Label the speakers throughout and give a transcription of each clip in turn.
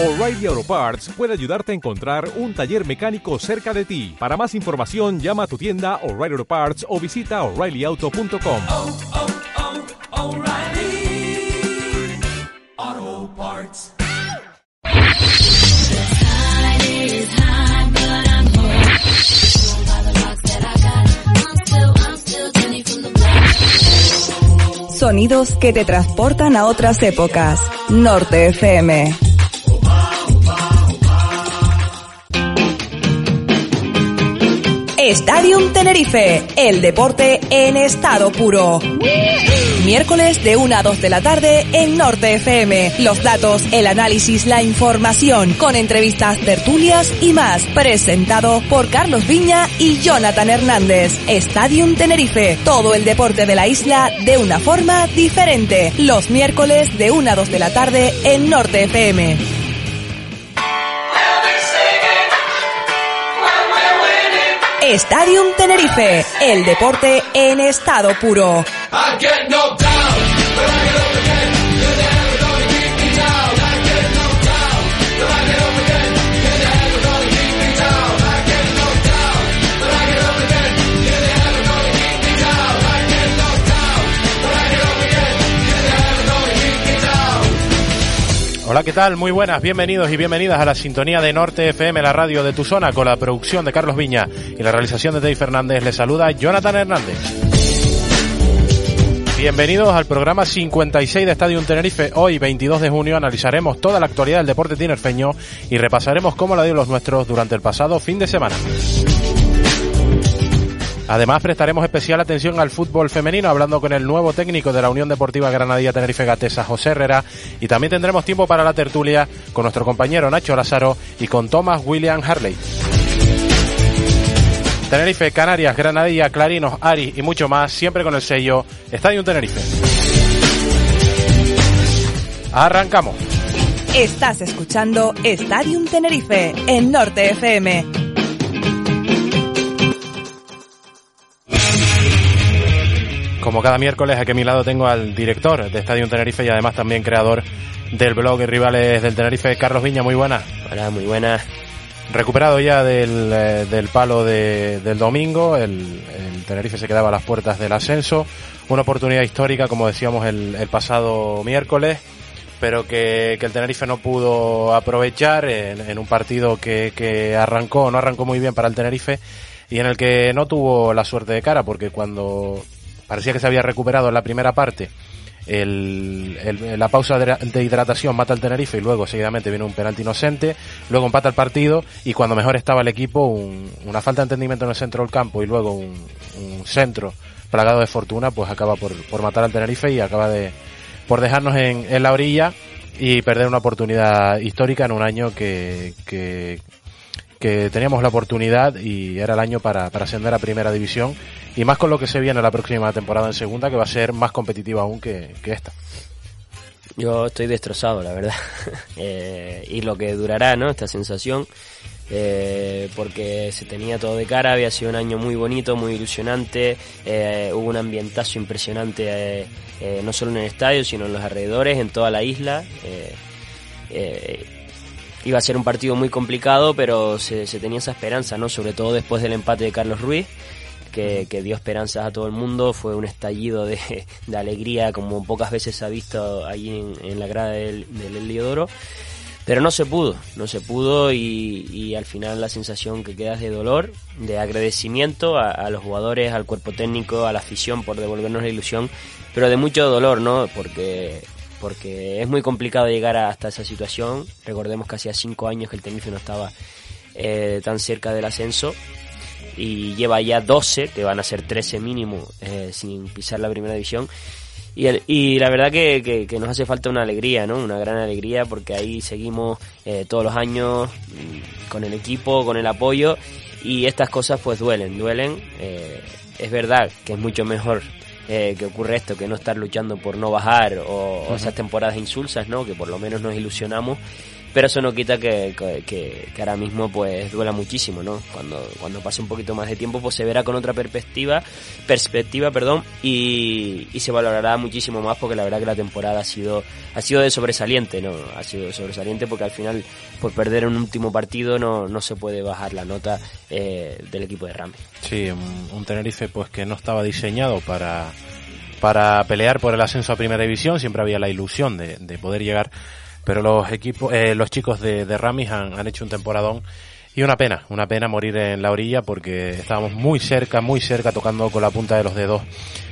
Speaker 1: O'Reilly Auto Parts puede ayudarte a encontrar un taller mecánico cerca de ti. Para más información, llama a tu tienda O'Reilly Auto Parts o visita oreillyauto.com.
Speaker 2: oh, oh, Parts.
Speaker 3: Sonidos que te transportan a otras épocas. Norte FM. Stadium Tenerife, el deporte en estado puro. Miércoles de 1 a 2 de la tarde en Norte FM. Los datos, el análisis, la información, con entrevistas, tertulias y más. Presentado por Carlos Viña y Jonathan Hernández. Stadium Tenerife, todo el deporte de la isla de una forma diferente. Los miércoles de 1 a 2 de la tarde en Norte FM. Stadium Tenerife, el deporte en estado puro.
Speaker 4: Hola, ¿qué tal? Muy buenas, bienvenidos y bienvenidas a la sintonía de Norte FM, la radio de tu zona, con la producción de Carlos Viña y la realización de Dave Fernández. Les saluda Jonathan Hernández. Bienvenidos al programa 56 de Estadio Tenerife. Hoy, 22 de junio, analizaremos toda la actualidad del deporte tinerfeño y repasaremos cómo la dio los nuestros durante el pasado fin de semana. Además, prestaremos especial atención al fútbol femenino, hablando con el nuevo técnico de la Unión Deportiva Granadilla Tenerife Gatesa, José Herrera, y también tendremos tiempo para la tertulia con nuestro compañero Nacho Lázaro y con Thomas William Harley. Tenerife, Canarias, Granadilla, Clarinos, Ari y mucho más, siempre con el sello Estadio Tenerife. Arrancamos.
Speaker 3: Estás escuchando Stadium Tenerife en Norte FM.
Speaker 4: Como cada miércoles, aquí a mi lado tengo al director de Estadio Tenerife y además también creador del blog Rivales del Tenerife, Carlos Viña. Muy buenas.
Speaker 5: Hola, muy buenas.
Speaker 4: Recuperado ya del, eh, del palo de- del domingo, el, el Tenerife se quedaba a las puertas del ascenso. Una oportunidad histórica, como decíamos el, el pasado miércoles, pero que, que el Tenerife no pudo aprovechar en, en un partido que, que arrancó, no arrancó muy bien para el Tenerife y en el que no tuvo la suerte de cara, porque cuando parecía que se había recuperado en la primera parte, el, el- la pausa de, hidratación mata al Tenerife y luego seguidamente viene un penalti inocente, luego empata el partido y cuando mejor estaba el equipo, un- una falta de entendimiento en el centro del campo y luego un, un centro plagado de fortuna, pues acaba por, por matar al Tenerife y acaba de por dejarnos en, en la orilla y perder una oportunidad histórica en un año que, que, que teníamos la oportunidad y era el año para, ascender a primera división y más con lo que se viene la próxima temporada en segunda que va a ser más competitiva aún que, esta.
Speaker 5: Yo estoy destrozado, la verdad. Eh, y lo que durará, ¿no? Esta sensación. eh, porque se tenía todo de cara, había sido un año muy bonito, muy ilusionante, eh, hubo un ambientazo impresionante, no solo en el estadio, sino en los alrededores, en toda la isla. Iba a ser un partido muy complicado, pero se, tenía esa esperanza, ¿no? Sobre todo después del empate de Carlos Ruiz, que, dio esperanzas a todo el mundo, fue un estallido de, alegría como pocas veces se ha visto allí en, la grada del, del. Pero no se pudo, no se pudo y, y al final la sensación que queda es de dolor, de agradecimiento a, a los jugadores, al cuerpo técnico, a la afición por devolvernos la ilusión, pero de mucho dolor, ¿no? Porque, porque es muy complicado llegar hasta esa situación. Recordemos que hacía cinco años que el Tenerife no estaba eh, tan cerca del ascenso y lleva ya 12, que van a ser 13 mínimo, eh, sin pisar la primera división. Y, el- y la verdad que, que- nos hace falta una alegría, ¿no? Una gran alegría porque ahí seguimos eh, todos los años mm, con el equipo, con el apoyo y estas cosas pues duelen, duelen. Eh, es verdad que es mucho mejor eh, que ocurre esto que no estar luchando por no bajar o, o esas temporadas insulsas, ¿no? Que por lo menos nos ilusionamos. Pero eso no quita que, que, ahora mismo pues duela muchísimo, ¿no? Cuando, cuando pase un poquito más de tiempo pues se verá con otra perspectiva, perspectiva, perdón, y, y se valorará muchísimo más porque la verdad que la temporada ha sido, ha sido de sobresaliente, ¿no? Ha sido de sobresaliente porque al final por perder un último partido no, no se puede bajar la nota eh, del equipo de Rami.
Speaker 4: Sí, un, un Tenerife pues que no estaba diseñado para, para pelear por el ascenso a Primera División, siempre había la ilusión de, de poder llegar, pero los equipos, eh, los chicos de, Ramis han, han hecho un temporadón y una pena, una pena morir en la orilla porque estábamos muy cerca, muy cerca, tocando con la punta de los dedos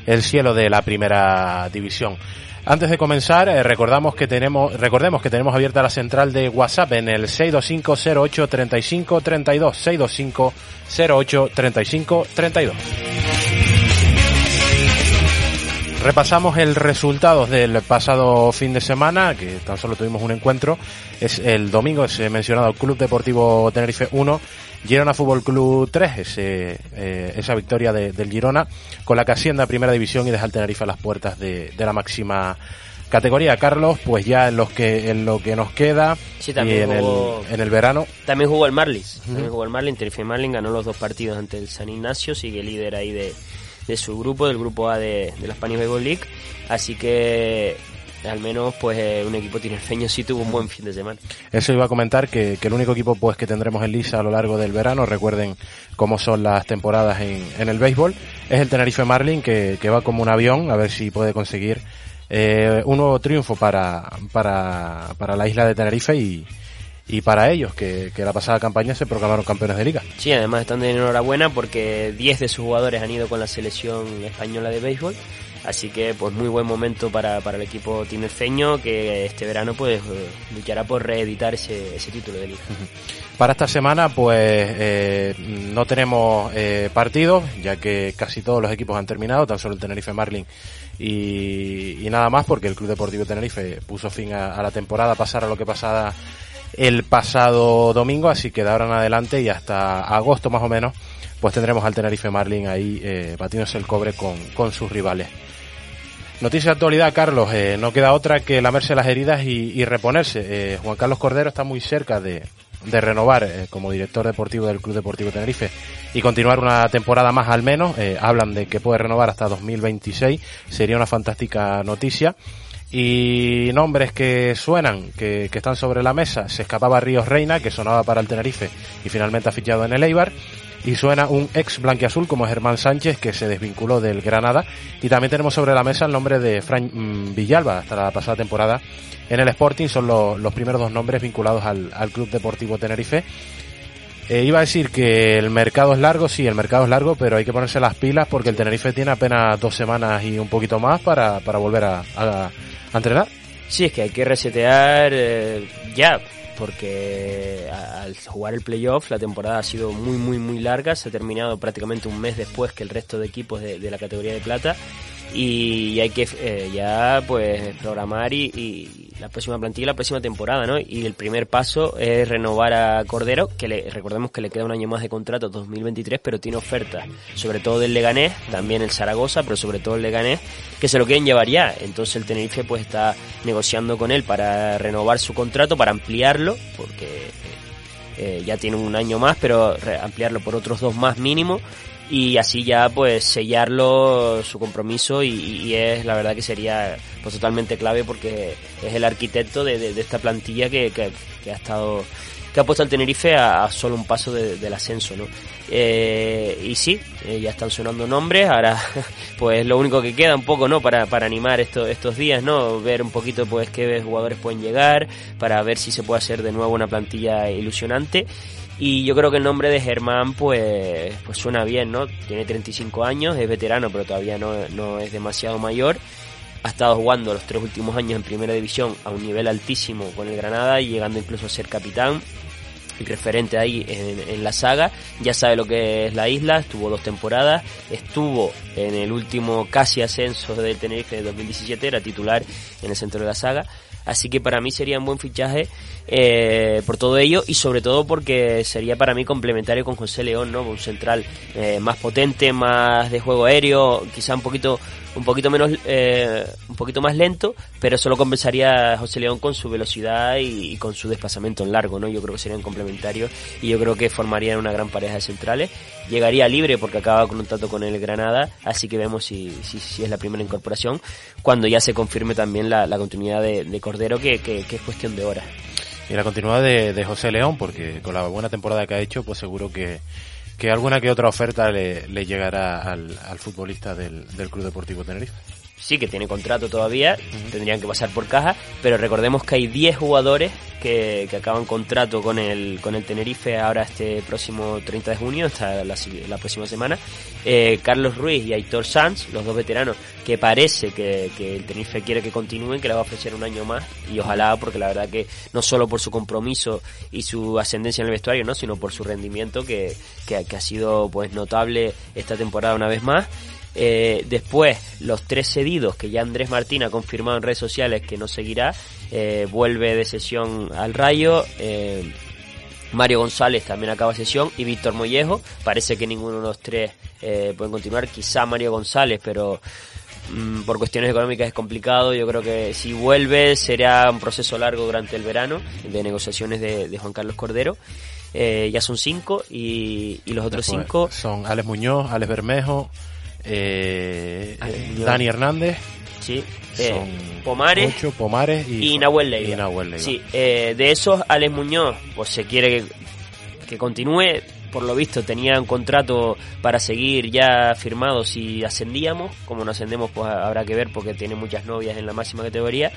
Speaker 4: el cielo de la Primera División. Antes de comenzar, eh, recordamos que tenemos, recordemos que tenemos abierta la central de WhatsApp en el 625 08 Repasamos el resultado del pasado fin de semana, que tan solo tuvimos un encuentro. Es el domingo, ese mencionado Club Deportivo Tenerife 1, Girona Fútbol Club 3, ese, eh, esa victoria de- del Girona, con la que asciende a Primera División y deja al Tenerife a las puertas de, de la máxima categoría. Carlos, pues ya en, los que, en lo que nos queda
Speaker 5: Sí,
Speaker 4: y en el, en el verano,
Speaker 5: También jugó el Marlins, también jugó el Marlins, Tenerife Marlins ganó los dos partidos ante el San Ignacio, sigue líder ahí de, de su grupo, del grupo A de, de la Spanish Baseball League, así que al menos pues eh, un equipo tinerfeño sí tuvo un buen fin de semana.
Speaker 4: Eso iba a comentar que, que el único equipo pues que tendremos en lisa a lo largo del verano, recuerden cómo son las temporadas en, en el béisbol, es el Tenerife Marlin que, que va como un avión a ver si puede conseguir eh, un nuevo triunfo para, para, para la isla de Tenerife y, y para ellos que, que la pasada campaña se proclamaron campeones de liga.
Speaker 5: Sí, además están de enhorabuena porque 10 de sus jugadores han ido con la selección española de béisbol, así que pues muy buen momento para, para el equipo tinerfeño que este verano pues luchará por reeditar ese, ese título de liga.
Speaker 4: Para esta semana, pues eh, no tenemos eh, partidos, ya que casi todos los equipos han terminado, tan solo el Tenerife Marlin y, y nada más, porque el Club Deportivo Tenerife puso fin a, a la temporada, pasara lo que pasara el pasado domingo, así que de ahora en adelante y hasta agosto más o menos, pues tendremos al Tenerife Marlin ahí eh, batiéndose el cobre con, con sus rivales. Noticia de actualidad, Carlos. eh, no queda otra que lamerse las heridas y, y reponerse. Eh, Juan Carlos Cordero está muy cerca de, de renovar eh, como director deportivo del Club Deportivo Tenerife y continuar una temporada más al menos. Eh, hablan de que puede renovar hasta 2026. Sería una fantástica noticia. Y nombres que suenan, que, que están sobre la mesa. Se escapaba Ríos Reina, que sonaba para el Tenerife y finalmente ha fichado en el Eibar. Y suena un ex blanquiazul como Germán Sánchez, que se desvinculó del Granada. Y también tenemos sobre la mesa el nombre de Fran mm, Villalba, hasta la pasada temporada en el Sporting. Son lo- los primeros dos nombres vinculados al, al Club Deportivo Tenerife. Eh, iba a decir que el mercado es largo, sí, el mercado es largo, pero hay que ponerse las pilas porque el Tenerife tiene apenas dos semanas y un poquito más para, para volver a, a- entrenar.
Speaker 5: Sí, es que hay que resetear eh, ya, porque al jugar el playoff la temporada ha sido muy, muy, muy larga, se ha terminado prácticamente un mes después que el resto de equipos de, de la categoría de plata y hay que eh, ya pues programar y la próxima plantilla, la próxima temporada, ¿no? Y el primer paso es renovar a Cordero, que le, recordemos que le queda un año más de contrato, 2023, pero tiene ofertas, sobre todo del Leganés, también el Zaragoza, pero sobre todo el Leganés, que se lo quieren llevar ya. Entonces el Tenerife pues está negociando con él para renovar su contrato, para ampliarlo, porque eh, ya tiene un año más, pero ampliarlo por otros dos más mínimo y así ya pues sellarlo su compromiso y, y es la verdad que sería pues totalmente clave porque es el arquitecto de, de- de esta plantilla que, que- que ha estado que ha puesto al Tenerife a, solo un paso de- del ascenso, ¿no? Eh, y sí, eh, ya están sonando nombres, ahora pues lo único que queda un poco, ¿no? Para, para animar estos, estos días, ¿no? Ver un poquito pues qué jugadores pueden llegar, para ver si se puede hacer de nuevo una plantilla ilusionante. Y yo creo que el nombre de Germán pues, pues suena bien, ¿no? Tiene 35 años, es veterano, pero todavía no, no es demasiado mayor. Ha estado jugando los tres últimos años en primera división a un nivel altísimo con el Granada y llegando incluso a ser capitán y referente ahí en, en la saga. Ya sabe lo que es la isla, estuvo dos temporadas, estuvo en el último casi ascenso del Tenerife de 2017, era titular en el centro de la saga. Así que para mí sería un buen fichaje eh, por todo ello y sobre todo porque sería para mí complementario con José León, ¿no? Un central eh, más potente, más de juego aéreo, quizá un poquito un poquito menos eh, un poquito más lento pero solo compensaría José León con su velocidad y, y con su desplazamiento en largo no yo creo que serían complementarios y yo creo que formarían una gran pareja de centrales. Llegaría libre porque acaba con un trato con el Granada así que vemos si, si, si es la primera incorporación cuando ya se confirme también la, la continuidad de, de Cordero que, que, que es cuestión de horas
Speaker 4: Y la continuidad de, José León, porque con la buena temporada que ha hecho, pues seguro que, que alguna que otra oferta le, le llegará al, al futbolista del, del Club Deportivo Tenerife.
Speaker 5: Sí que tiene contrato todavía, tendrían que pasar por caja, pero recordemos que hay 10 jugadores que, que acaban contrato con el, con el Tenerife ahora este próximo 30 de junio, hasta la, la próxima semana. Eh, Carlos Ruiz y Aitor Sanz, los dos veteranos, que parece que, que el Tenerife quiere que continúen, que le va a ofrecer un año más, y ojalá, porque la verdad que no solo por su compromiso y su ascendencia en el vestuario, ¿no? sino por su rendimiento que, que, que ha sido pues notable esta temporada una vez más. Eh, después, los tres cedidos que ya Andrés Martín ha confirmado en redes sociales que no seguirá, eh, vuelve de sesión al Rayo. eh, Mario González también acaba sesión y Víctor Mollejo. Parece que ninguno de los tres eh, pueden continuar. Quizá Mario González, pero mm, por cuestiones económicas es complicado. Yo creo que si vuelve será un proceso largo durante el verano de negociaciones de, de Juan Carlos Cordero. Eh, ya son cinco y, y los otros
Speaker 4: Después
Speaker 5: cinco
Speaker 4: Son Alex Muñoz, Alex Bermejo, eh, eh. Dani Hernández,
Speaker 5: Sí. Eh,
Speaker 4: son
Speaker 5: Pomares
Speaker 4: ocho, Pomares y,
Speaker 5: y Nahuel Leiva.
Speaker 4: y Nahuel Leiva.
Speaker 5: Sí, eh, de esos, Alex Muñoz, pues se quiere que, que continúe. Por lo visto, tenía un contrato para seguir ya firmado si ascendíamos. Como no ascendemos, pues habrá que ver porque tiene muchas novias en la máxima categoría.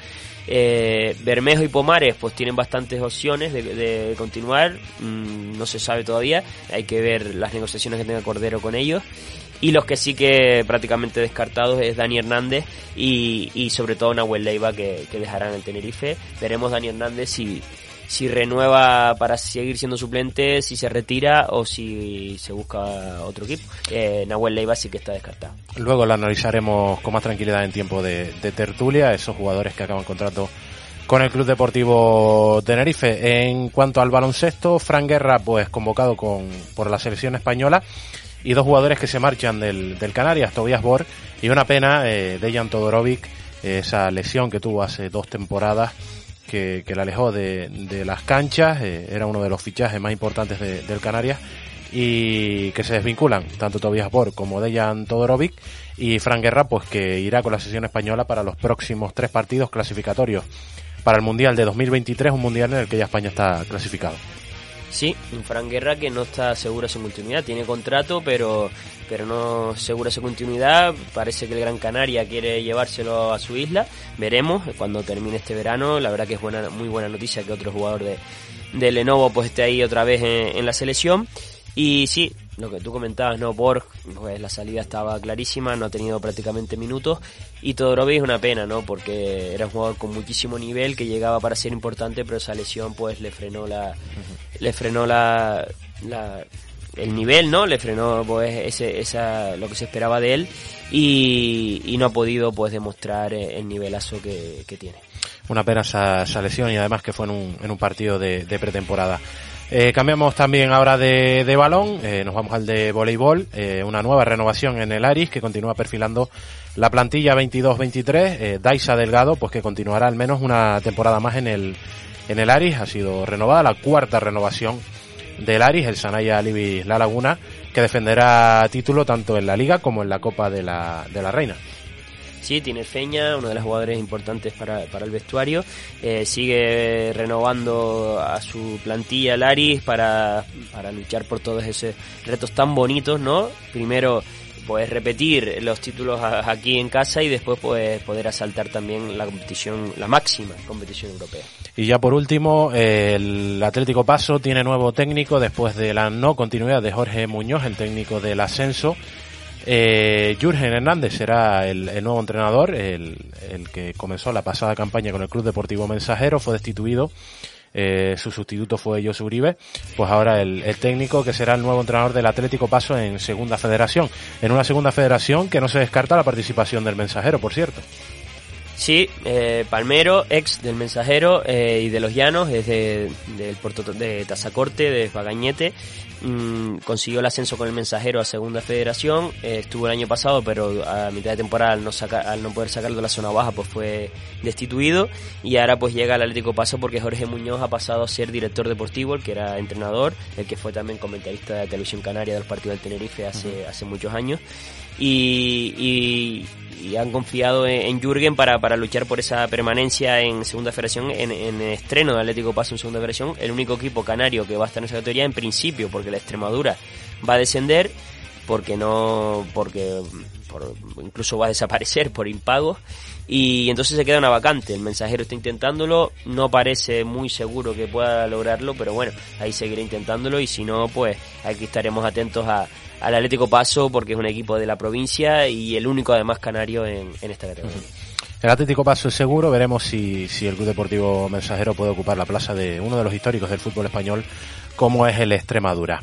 Speaker 5: Eh, Bermejo y Pomares, pues tienen bastantes opciones de, de continuar. Mm, no se sabe todavía. Hay que ver las negociaciones que tenga Cordero con ellos. Y los que sí que prácticamente descartados es Dani Hernández y, y sobre todo Nahuel Leiva que, que dejarán el Tenerife. Veremos Dani Hernández si, si renueva para seguir siendo suplente, si se retira o si se busca otro equipo. Eh, Nahuel Leiva sí que está descartado.
Speaker 4: Luego lo analizaremos con más tranquilidad en tiempo de, de tertulia, esos jugadores que acaban contrato con el Club Deportivo Tenerife. En cuanto al baloncesto, Fran Guerra, pues convocado con, por la selección española, y dos jugadores que se marchan del, del Canarias, Tobias Bor, y una pena, eh, Dejan Todorovic, eh, esa lesión que tuvo hace dos temporadas, que, que la alejó de, de las canchas, eh, era uno de los fichajes más importantes de- del Canarias, y que se desvinculan tanto Tobias Bor como Dejan Todorovic y Fran Guerra pues que irá con la sesión española para los próximos tres partidos clasificatorios para el Mundial de 2023, un Mundial en el que ya España está clasificado.
Speaker 5: Sí, un Fran Guerra que no está segura su continuidad, tiene contrato, pero, pero no segura su continuidad. Parece que el Gran Canaria quiere llevárselo a su isla. Veremos cuando termine este verano. La verdad que es buena, muy buena noticia que otro jugador de, Lenovo pues esté ahí otra vez en la selección. Y sí, lo que tú comentabas, ¿no? Borg, pues la salida estaba clarísima, no ha tenido prácticamente minutos. Y Todorovic es una pena, ¿no? Porque era un jugador con muchísimo nivel que llegaba para ser importante, pero esa lesión pues le frenó la, le frenó la, la- el nivel, ¿no? Le frenó pues ese, esa, lo que se esperaba de él y, y no ha podido pues demostrar eh, el nivelazo que, que tiene.
Speaker 4: Una pena esa, esa lesión y además que fue en un, en un partido de, de pretemporada. Eh, cambiamos también ahora de, de balón, eh, nos vamos al de voleibol, eh, una nueva renovación en el Aris que continúa perfilando la plantilla 22-23, eh, Daisa Delgado, pues que continuará al menos una temporada más en el, en el Aris, ha sido renovada la cuarta renovación del Aris, el Sanaya Libis La Laguna, que defenderá título tanto en la Liga como en la Copa de la, de la Reina.
Speaker 5: Sí, tiene Feña, uno de los jugadores importantes para, para el vestuario. Eh, sigue renovando a su plantilla Laris para, para luchar por todos esos retos tan bonitos, ¿no? Primero, pues repetir los títulos aquí en casa y después pues poder asaltar también la competición, la máxima competición europea.
Speaker 4: Y ya por último, el Atlético Paso tiene nuevo técnico después de la no continuidad de Jorge Muñoz, el técnico del ascenso. Eh, Jürgen Hernández será el, nuevo entrenador, el, el que comenzó la pasada campaña con el Club Deportivo Mensajero, fue destituido. eh, su sustituto fue Josu Uribe, pues ahora el, técnico que será el nuevo entrenador del Atlético Paso en segunda federación, en una segunda federación que no se descarta la participación del mensajero, por cierto.
Speaker 5: Sí, eh, Palmero, ex del Mensajero eh, y de los Llanos, es de, del puerto de Tazacorte, de Fagañete. Mm, consiguió el ascenso con el Mensajero a Segunda Federación. eh, estuvo el año pasado, pero a mitad de temporada, al no, saca- al no poder sacarlo de la zona baja, pues fue destituido. Y ahora pues llega al Atlético Paso porque Jorge Muñoz ha pasado a ser director deportivo, el que era entrenador, el que fue también comentarista de Televisión Canaria del partido del Tenerife hace, hace muchos años. Y, y- y han confiado en, en Jürgen para, para luchar por esa permanencia en segunda federación, en, el estreno de Atlético Paso en segunda federación, el único equipo canario que va a estar en esa categoría en principio, porque la Extremadura va a descender, porque no, porque por- incluso va a desaparecer por impagos, y entonces se queda una vacante. El mensajero está intentándolo, no parece muy seguro que pueda lograrlo, pero bueno, ahí seguirá intentándolo, y si no, pues aquí estaremos atentos a, al Atlético Paso, porque es un equipo de la provincia y el único además canario en, en esta categoría.
Speaker 4: El Atlético Paso es seguro, veremos si, si el Club Deportivo Mensajero puede ocupar la plaza de uno de los históricos del fútbol español, como es el Extremadura.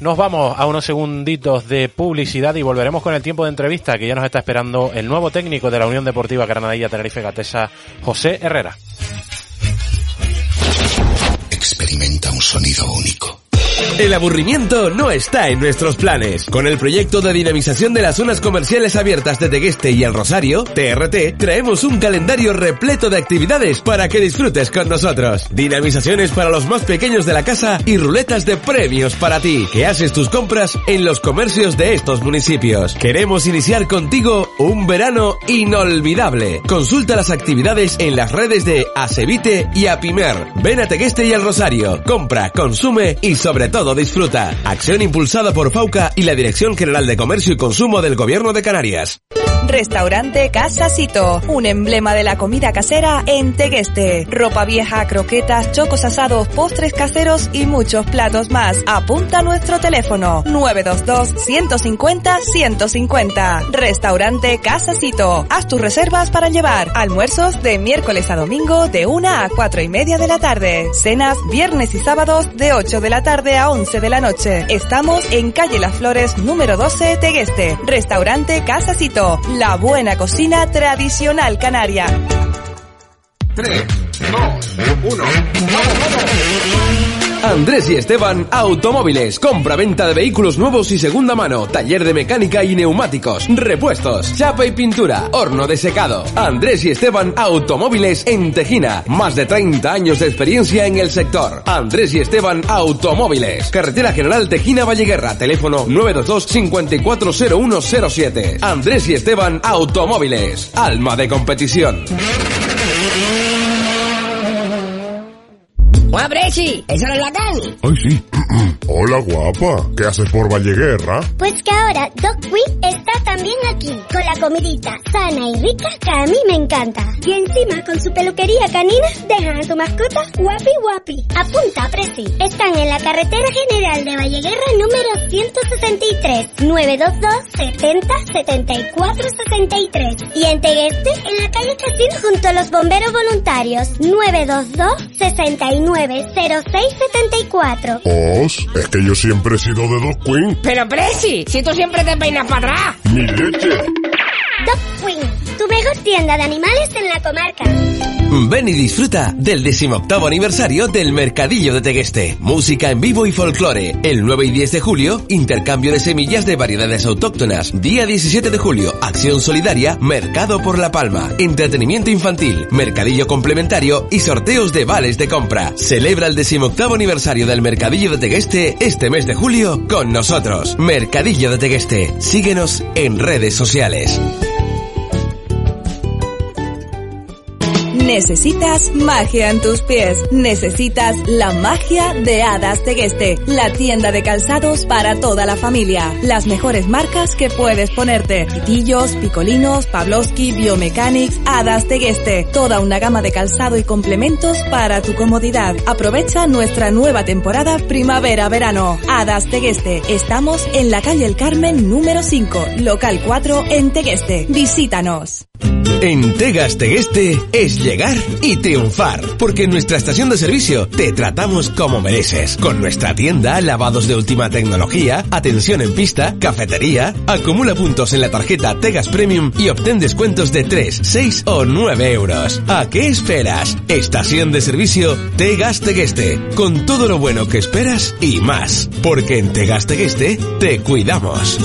Speaker 4: Nos vamos a unos segunditos de publicidad y volveremos con el tiempo de entrevista que ya nos está esperando el nuevo técnico de la Unión Deportiva Granadilla Tenerife Gatesa, José Herrera.
Speaker 6: Experimenta un sonido único.
Speaker 7: El aburrimiento no está en nuestros planes. Con el proyecto de dinamización de las zonas comerciales abiertas de Tegueste y El Rosario, TRT, traemos un calendario repleto de actividades para que disfrutes con nosotros. Dinamizaciones para los más pequeños de la casa y ruletas de premios para ti, que haces tus compras en los comercios de estos municipios. Queremos iniciar contigo un verano inolvidable. Consulta las actividades en las redes de Acevite y Apimer. Ven a Tegueste y El Rosario. Compra, consume y sobre todo disfruta. Acción impulsada por FAUCA y la Dirección General de Comercio y Consumo del Gobierno de Canarias.
Speaker 3: Restaurante Casasito, un emblema de la comida casera en Tegueste. Ropa vieja, croquetas, chocos asados, postres caseros y muchos platos más. Apunta nuestro teléfono 922-150-150. Restaurante Casasito. Haz tus reservas para llevar. Almuerzos de miércoles a domingo de 1 a 4 y media de la tarde. Cenas viernes y sábados de 8 de la tarde a 11 de la noche. Estamos en calle Las Flores número 12 Tegueste. Restaurante Casasito. La buena cocina tradicional canaria.
Speaker 2: 3, 2, 1.
Speaker 7: Andrés y Esteban Automóviles. Compra-venta de vehículos nuevos y segunda mano. Taller de mecánica y neumáticos. Repuestos. Chapa y pintura. Horno de secado. Andrés y Esteban Automóviles en Tejina. Más de 30 años de experiencia en el sector. Andrés y Esteban Automóviles. Carretera General Tejina Valleguerra. Teléfono 922 540107. Andrés y Esteban Automóviles. Alma de competición.
Speaker 8: ¡Hola, Brechi! ¿Eso no es la Cani?
Speaker 9: Ay, sí. Hola, guapa. ¿Qué haces por Valleguerra?
Speaker 10: Pues que ahora Dog Queen está también aquí, con la comidita sana y rica que a mí me encanta. Y encima, con su peluquería canina, dejan a tu mascota guapi guapi. Apunta, Preci. Están en la carretera general de Valleguerra número 163, 922 70 74 63. Y en Tegueste, en la calle Casino junto a los bomberos voluntarios, 922 69 06 74.
Speaker 9: Es que yo siempre he sido de Dog Queen.
Speaker 8: Pero, Preci, si tú siempre te peinas para atrás.
Speaker 9: Mi leche.
Speaker 10: Dog Queen, tu mejor tienda de animales en la comarca.
Speaker 7: Ven y disfruta del decimoctavo aniversario del Mercadillo de Tegueste. Música en vivo y folclore. El 9 y 10 de julio, intercambio de semillas de variedades autóctonas. Día 17 de julio, acción solidaria, Mercado por la Palma. Entretenimiento infantil, mercadillo complementario y sorteos de vales de compra. Celebra el decimoctavo aniversario del Mercadillo de Tegueste este mes de julio con nosotros. Mercadillo de Tegueste. Síguenos en redes sociales.
Speaker 3: Necesitas magia en tus pies. Necesitas la magia de Hadas Tegueste, la tienda de calzados para toda la familia. Las mejores marcas que puedes ponerte. Pitillos, Picolinos, Pavlovsky, Biomechanics, Hadas Tegueste. Toda una gama de calzado y complementos para tu comodidad. Aprovecha nuestra nueva temporada primavera-verano. Hadas Tegueste. Estamos en la calle El Carmen número 5, local 4 en Tegueste. Visítanos.
Speaker 7: En Tegas Tegueste es llegar y triunfar, porque en nuestra estación de servicio te tratamos como mereces, con nuestra tienda, lavados de última tecnología, atención en pista, cafetería, acumula puntos en la tarjeta Tegas Premium y obtén descuentos de 3, 6 o 9 euros. ¿A qué esperas? Estación de servicio Tegas Tegueste, con todo lo bueno que esperas y más, porque en Tegas Tegueste te cuidamos.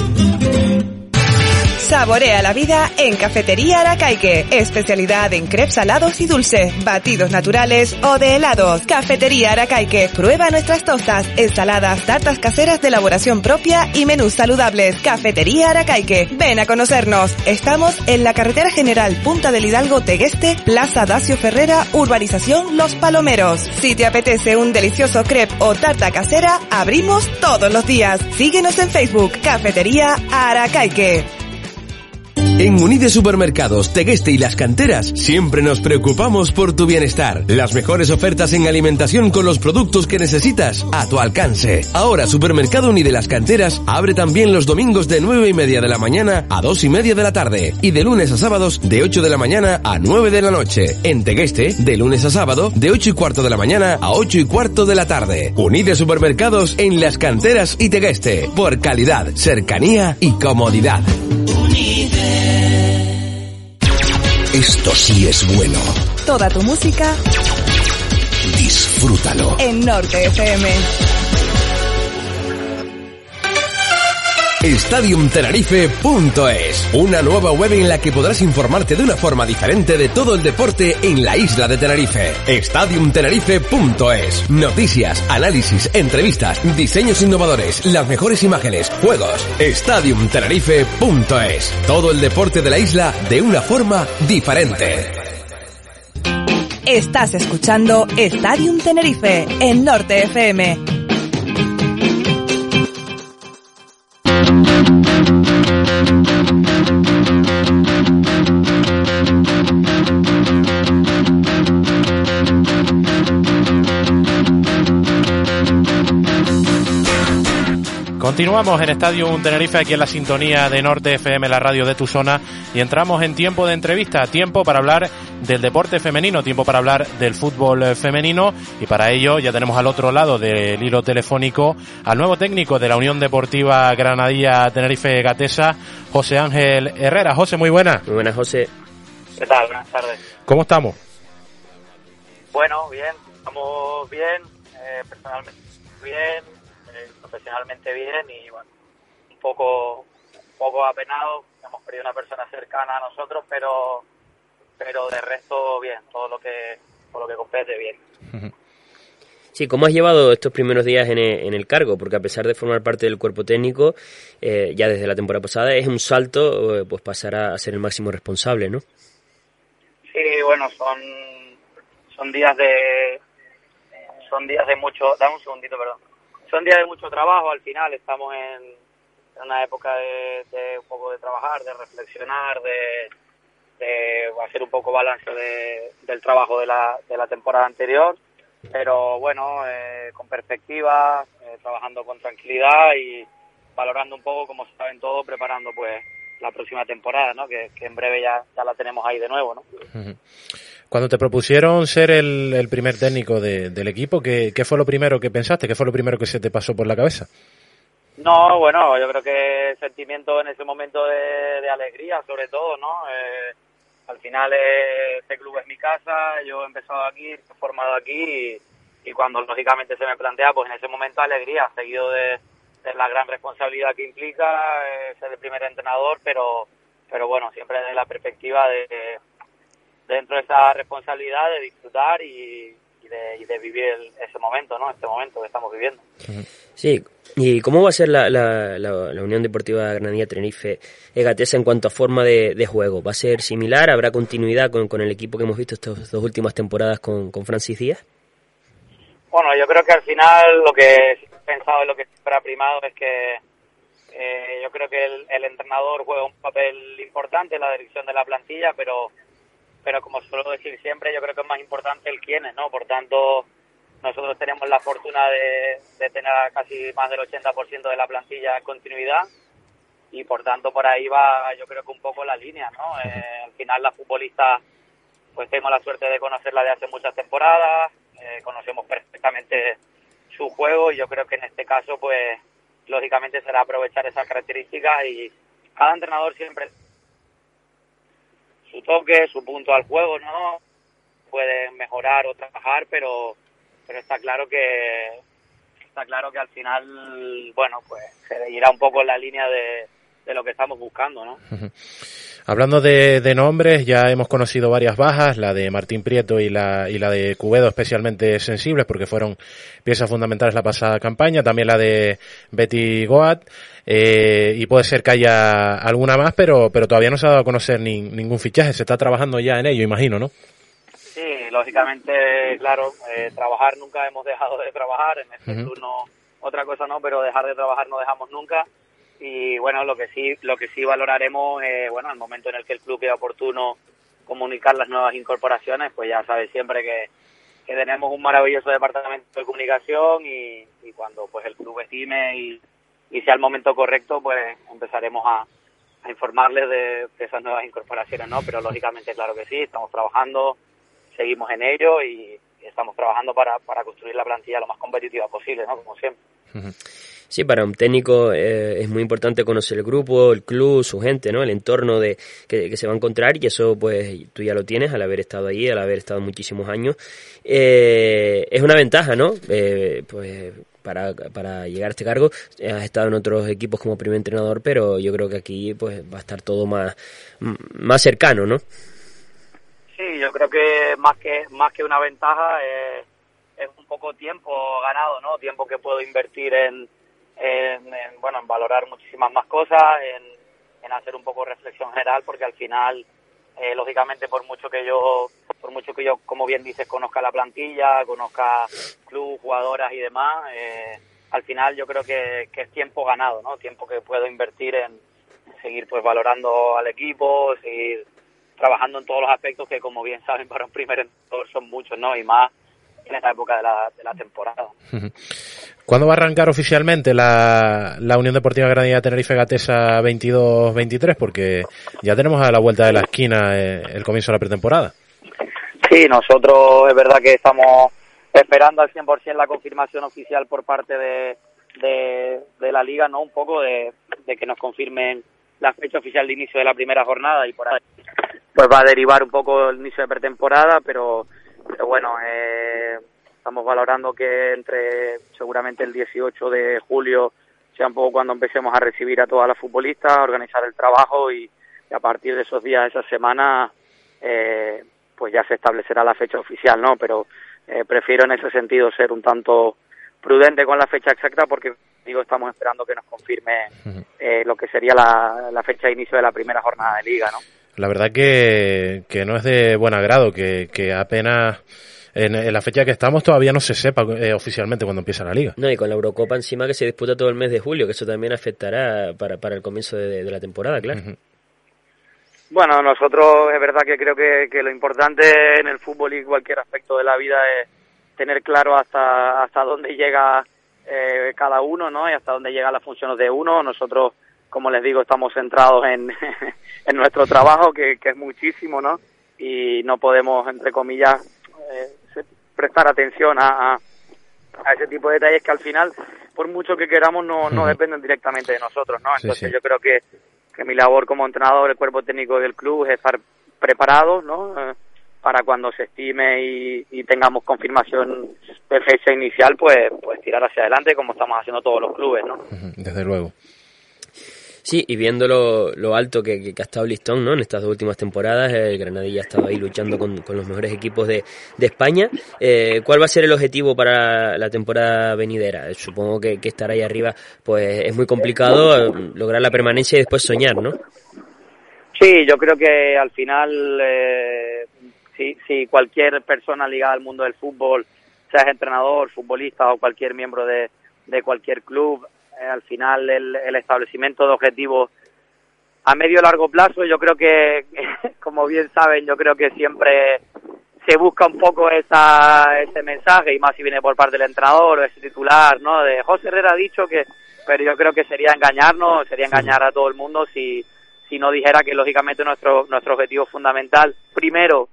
Speaker 3: Saborea la vida en Cafetería Aracaique. Especialidad en crepes salados y dulces, batidos naturales o de helados. Cafetería Aracaique. Prueba nuestras tostas, ensaladas, tartas caseras de elaboración propia y menús saludables. Cafetería Aracaique. Ven a conocernos. Estamos en la carretera general Punta del Hidalgo Tegueste, Plaza Dacio Ferrera, Urbanización Los Palomeros. Si te apetece un delicioso crepe o tarta casera, abrimos todos los días. Síguenos en Facebook, Cafetería Aracaique.
Speaker 7: En Unide Supermercados, Tegueste y Las Canteras siempre nos preocupamos por tu bienestar. Las mejores ofertas en alimentación con los productos que necesitas a tu alcance. Ahora Supermercado Unide Las Canteras abre también los domingos de 9 y media de la mañana a 2 y media de la tarde y de lunes a sábados de 8 de la mañana a 9 de la noche. En Tegueste, de lunes a sábado de 8 y cuarto de la mañana a 8 y cuarto de la tarde. Unide Supermercados en Las Canteras y Tegueste por calidad, cercanía y comodidad.
Speaker 6: Esto sí es bueno.
Speaker 3: Toda tu música
Speaker 6: Disfrútalo.
Speaker 3: en Norte FM.
Speaker 7: StadiumTenerife.es, una nueva web en la que podrás informarte de una forma diferente de todo el deporte en la isla de Tenerife. StadiumTenerife.es, noticias, análisis, entrevistas, diseños innovadores, las mejores imágenes, juegos. StadiumTenerife.es, todo el deporte de la isla de una forma diferente.
Speaker 3: Estás escuchando Stadium Tenerife en Norte FM.
Speaker 4: Continuamos en Estadio Tenerife, aquí en la sintonía de Norte FM, la radio de tu zona, y entramos en tiempo de entrevista, tiempo para hablar del deporte femenino, tiempo para hablar del fútbol femenino, y para ello ya tenemos al otro lado del hilo telefónico al nuevo técnico de la Unión Deportiva Granadilla Tenerife Gatesa, José Ángel Herrera. José, muy buena.
Speaker 5: Muy buenas, José.
Speaker 11: ¿Qué tal? Buenas tardes.
Speaker 4: ¿Cómo estamos?
Speaker 11: Bueno, bien, estamos bien, eh, personalmente bien, profesionalmente bien y bueno, un poco, un poco apenado, hemos perdido una persona cercana a nosotros, pero pero de resto bien, todo lo que todo lo que compete bien.
Speaker 5: Sí, ¿cómo has llevado estos primeros días en el, en el cargo? Porque a pesar de formar parte del cuerpo técnico, eh, ya desde la temporada pasada, es un salto eh, pues pasar a ser el máximo responsable, ¿no?
Speaker 11: Sí, bueno, son son días de son días de mucho, dame un segundito, perdón. Son días de mucho trabajo, al final estamos en, una época de, un poco de trabajar, de reflexionar, de, de hacer un poco balance de- del trabajo de la, de la temporada anterior, pero bueno, eh, con perspectiva, eh, trabajando con tranquilidad y valorando un poco, como saben todos, preparando pues la próxima temporada, ¿no? Que en breve ya, ya la tenemos ahí de nuevo, ¿no?
Speaker 4: Cuando te propusieron ser el, el primer técnico de- del equipo, ¿qué, ¿qué fue lo primero que pensaste? ¿Qué fue lo primero que se te pasó por la cabeza?
Speaker 11: No, bueno, yo creo que sentimiento en ese momento de, alegría, sobre todo, ¿no? Eh, al final eh, este club es mi casa, yo he empezado aquí, he formado aquí y, cuando lógicamente se me plantea, pues en ese momento alegría, seguido de, la gran responsabilidad que implica eh, ser el primer entrenador, pero pero bueno, siempre desde la perspectiva de- dentro de esa responsabilidad de disfrutar y, y de, y de vivir el- ese momento, ¿no? Este momento que estamos viviendo.
Speaker 5: Sí, ¿y cómo va a ser la, la, la- la Unión Deportiva Granadilla Tenerife Egatesa en cuanto a forma de, de juego? ¿Va a ser similar? ¿Habrá continuidad con, con el equipo que hemos visto estas dos últimas temporadas con, con Francis Díaz?
Speaker 11: Bueno, yo creo que al final lo que he pensado y lo que siempre ha primado es que eh, yo creo que el, el entrenador juega un papel importante en la dirección de la plantilla, pero pero como suelo decir siempre, yo creo que es más importante el quién es, ¿no? Por tanto, nosotros tenemos la fortuna de, de tener casi más del 80% de la plantilla en continuidad y por tanto por ahí va yo creo que un poco la línea, ¿no? Eh, al final la futbolista pues tengo la suerte de conocerla de hace muchas temporadas, eh, conocemos perfectamente su juego y yo creo que en este caso pues lógicamente será aprovechar esas características y cada entrenador siempre su toque, su punto al juego, ¿no? Pueden mejorar o trabajar, pero pero está claro que está claro que al final, bueno, pues se irá un poco en la línea de, de lo que estamos buscando, ¿no?
Speaker 4: Hablando de, de, nombres, ya hemos conocido varias bajas, la de Martín Prieto y la, y la de Cubedo especialmente sensibles porque fueron piezas fundamentales la pasada campaña, también la de Betty Goat, eh, y puede ser que haya alguna más, pero, pero todavía no se ha dado a conocer ni, ningún fichaje, se está trabajando ya en ello, imagino, ¿no?
Speaker 11: Sí, lógicamente, claro, eh, trabajar nunca hemos dejado de trabajar, en este uh -huh. turno otra cosa no, pero dejar de trabajar no dejamos nunca y bueno lo que sí lo que sí valoraremos eh, bueno al momento en el que el club vea oportuno comunicar las nuevas incorporaciones pues ya sabes siempre que, que tenemos un maravilloso departamento de comunicación y, y cuando pues el club estime y, y, sea el momento correcto pues empezaremos a, a informarles de, esas nuevas incorporaciones no pero lógicamente claro que sí estamos trabajando seguimos en ello y, estamos trabajando para, para construir la plantilla lo más competitiva posible no como siempre.
Speaker 5: Uh. Sí, para un técnico eh, es muy importante conocer el grupo, el club, su gente, ¿no? El entorno de que, se va a encontrar y eso pues tú ya lo tienes al haber estado allí, al haber estado muchísimos años. Eh, es una ventaja, ¿no? Eh, pues para, para llegar a este cargo has estado en otros equipos como primer entrenador, pero yo creo que aquí pues va a estar todo más, más cercano, ¿no?
Speaker 11: Sí, yo creo que más que, más que una ventaja es un poco tiempo ganado, ¿no? Tiempo que puedo invertir en en, en, bueno en valorar muchísimas más cosas en, hacer un poco reflexión general porque al final eh, lógicamente por mucho que yo por mucho que yo como bien dices conozca la plantilla conozca club jugadoras y demás eh, al final yo creo que, que, es tiempo ganado no tiempo que puedo invertir en, seguir pues valorando al equipo seguir trabajando en todos los aspectos que como bien saben para un primer entrenador son muchos no y más en esta época de la, de la temporada.
Speaker 4: ¿Cuándo va a arrancar oficialmente la, la Unión Deportiva Granadilla Tenerife Gatesa 22-23? Porque ya tenemos a la vuelta de la esquina eh, el comienzo de la pretemporada.
Speaker 11: Sí, nosotros es verdad que estamos esperando al 100% la confirmación oficial por parte de, de, de la liga, ¿no? Un poco de, de que nos confirmen la fecha oficial de inicio de la primera jornada y por ahí pues va a derivar un poco el inicio de pretemporada, pero pero bueno, eh, estamos valorando que entre seguramente el 18 de julio sea un poco cuando empecemos a recibir a todas las futbolistas, a organizar el trabajo y, y a partir de esos días, esas semanas, eh, pues ya se establecerá la fecha oficial, ¿no? Pero eh, prefiero en ese sentido ser un tanto prudente con la fecha exacta porque digo estamos esperando que nos confirme eh, lo que sería la, la fecha de inicio de la primera jornada de liga, ¿no?
Speaker 4: La verdad que, que no es de buen agrado que, que apenas en, en, la fecha que estamos todavía no se sepa eh, oficialmente cuando empieza la liga.
Speaker 5: No, y con la Eurocopa encima que se disputa todo el mes de julio, que eso también afectará para, para el comienzo de, de la temporada, claro. Uh -huh.
Speaker 11: Bueno, nosotros es verdad que creo que, que, lo importante en el fútbol y cualquier aspecto de la vida es tener claro hasta, hasta dónde llega eh, cada uno, ¿no? Y hasta dónde llegan las funciones de uno. Nosotros como les digo, estamos centrados en, en nuestro trabajo, que, que, es muchísimo, ¿no? Y no podemos, entre comillas, eh, prestar atención a, a, a, ese tipo de detalles que al final, por mucho que queramos, no, no dependen directamente de nosotros, ¿no? Entonces sí, sí. yo creo que, que mi labor como entrenador, el cuerpo técnico del club, es estar preparados, ¿no? Eh, para cuando se estime y, y, tengamos confirmación de fecha inicial, pues, pues tirar hacia adelante como estamos haciendo todos los clubes, ¿no?
Speaker 4: Desde luego.
Speaker 5: Sí, y viendo lo, lo alto que, que, ha estado Listón ¿no? en estas dos últimas temporadas, el Granadilla ha estado ahí luchando con, con los mejores equipos de, de España. Eh, ¿Cuál va a ser el objetivo para la temporada venidera? Supongo que, estar ahí arriba pues es muy complicado eh, lograr la permanencia y después soñar, ¿no?
Speaker 11: Sí, yo creo que al final, eh, si, si cualquier persona ligada al mundo del fútbol, seas entrenador, futbolista o cualquier miembro de, de cualquier club, eh, al final el, el, establecimiento de objetivos a medio y largo plazo, yo creo que, como bien saben, yo creo que siempre se busca un poco esa, ese mensaje, y más si viene por parte del entrenador o ese titular, ¿no? De José Herrera ha dicho que, pero yo creo que sería engañarnos, sería engañar a todo el mundo si, si no dijera que lógicamente nuestro, nuestro objetivo fundamental, primero,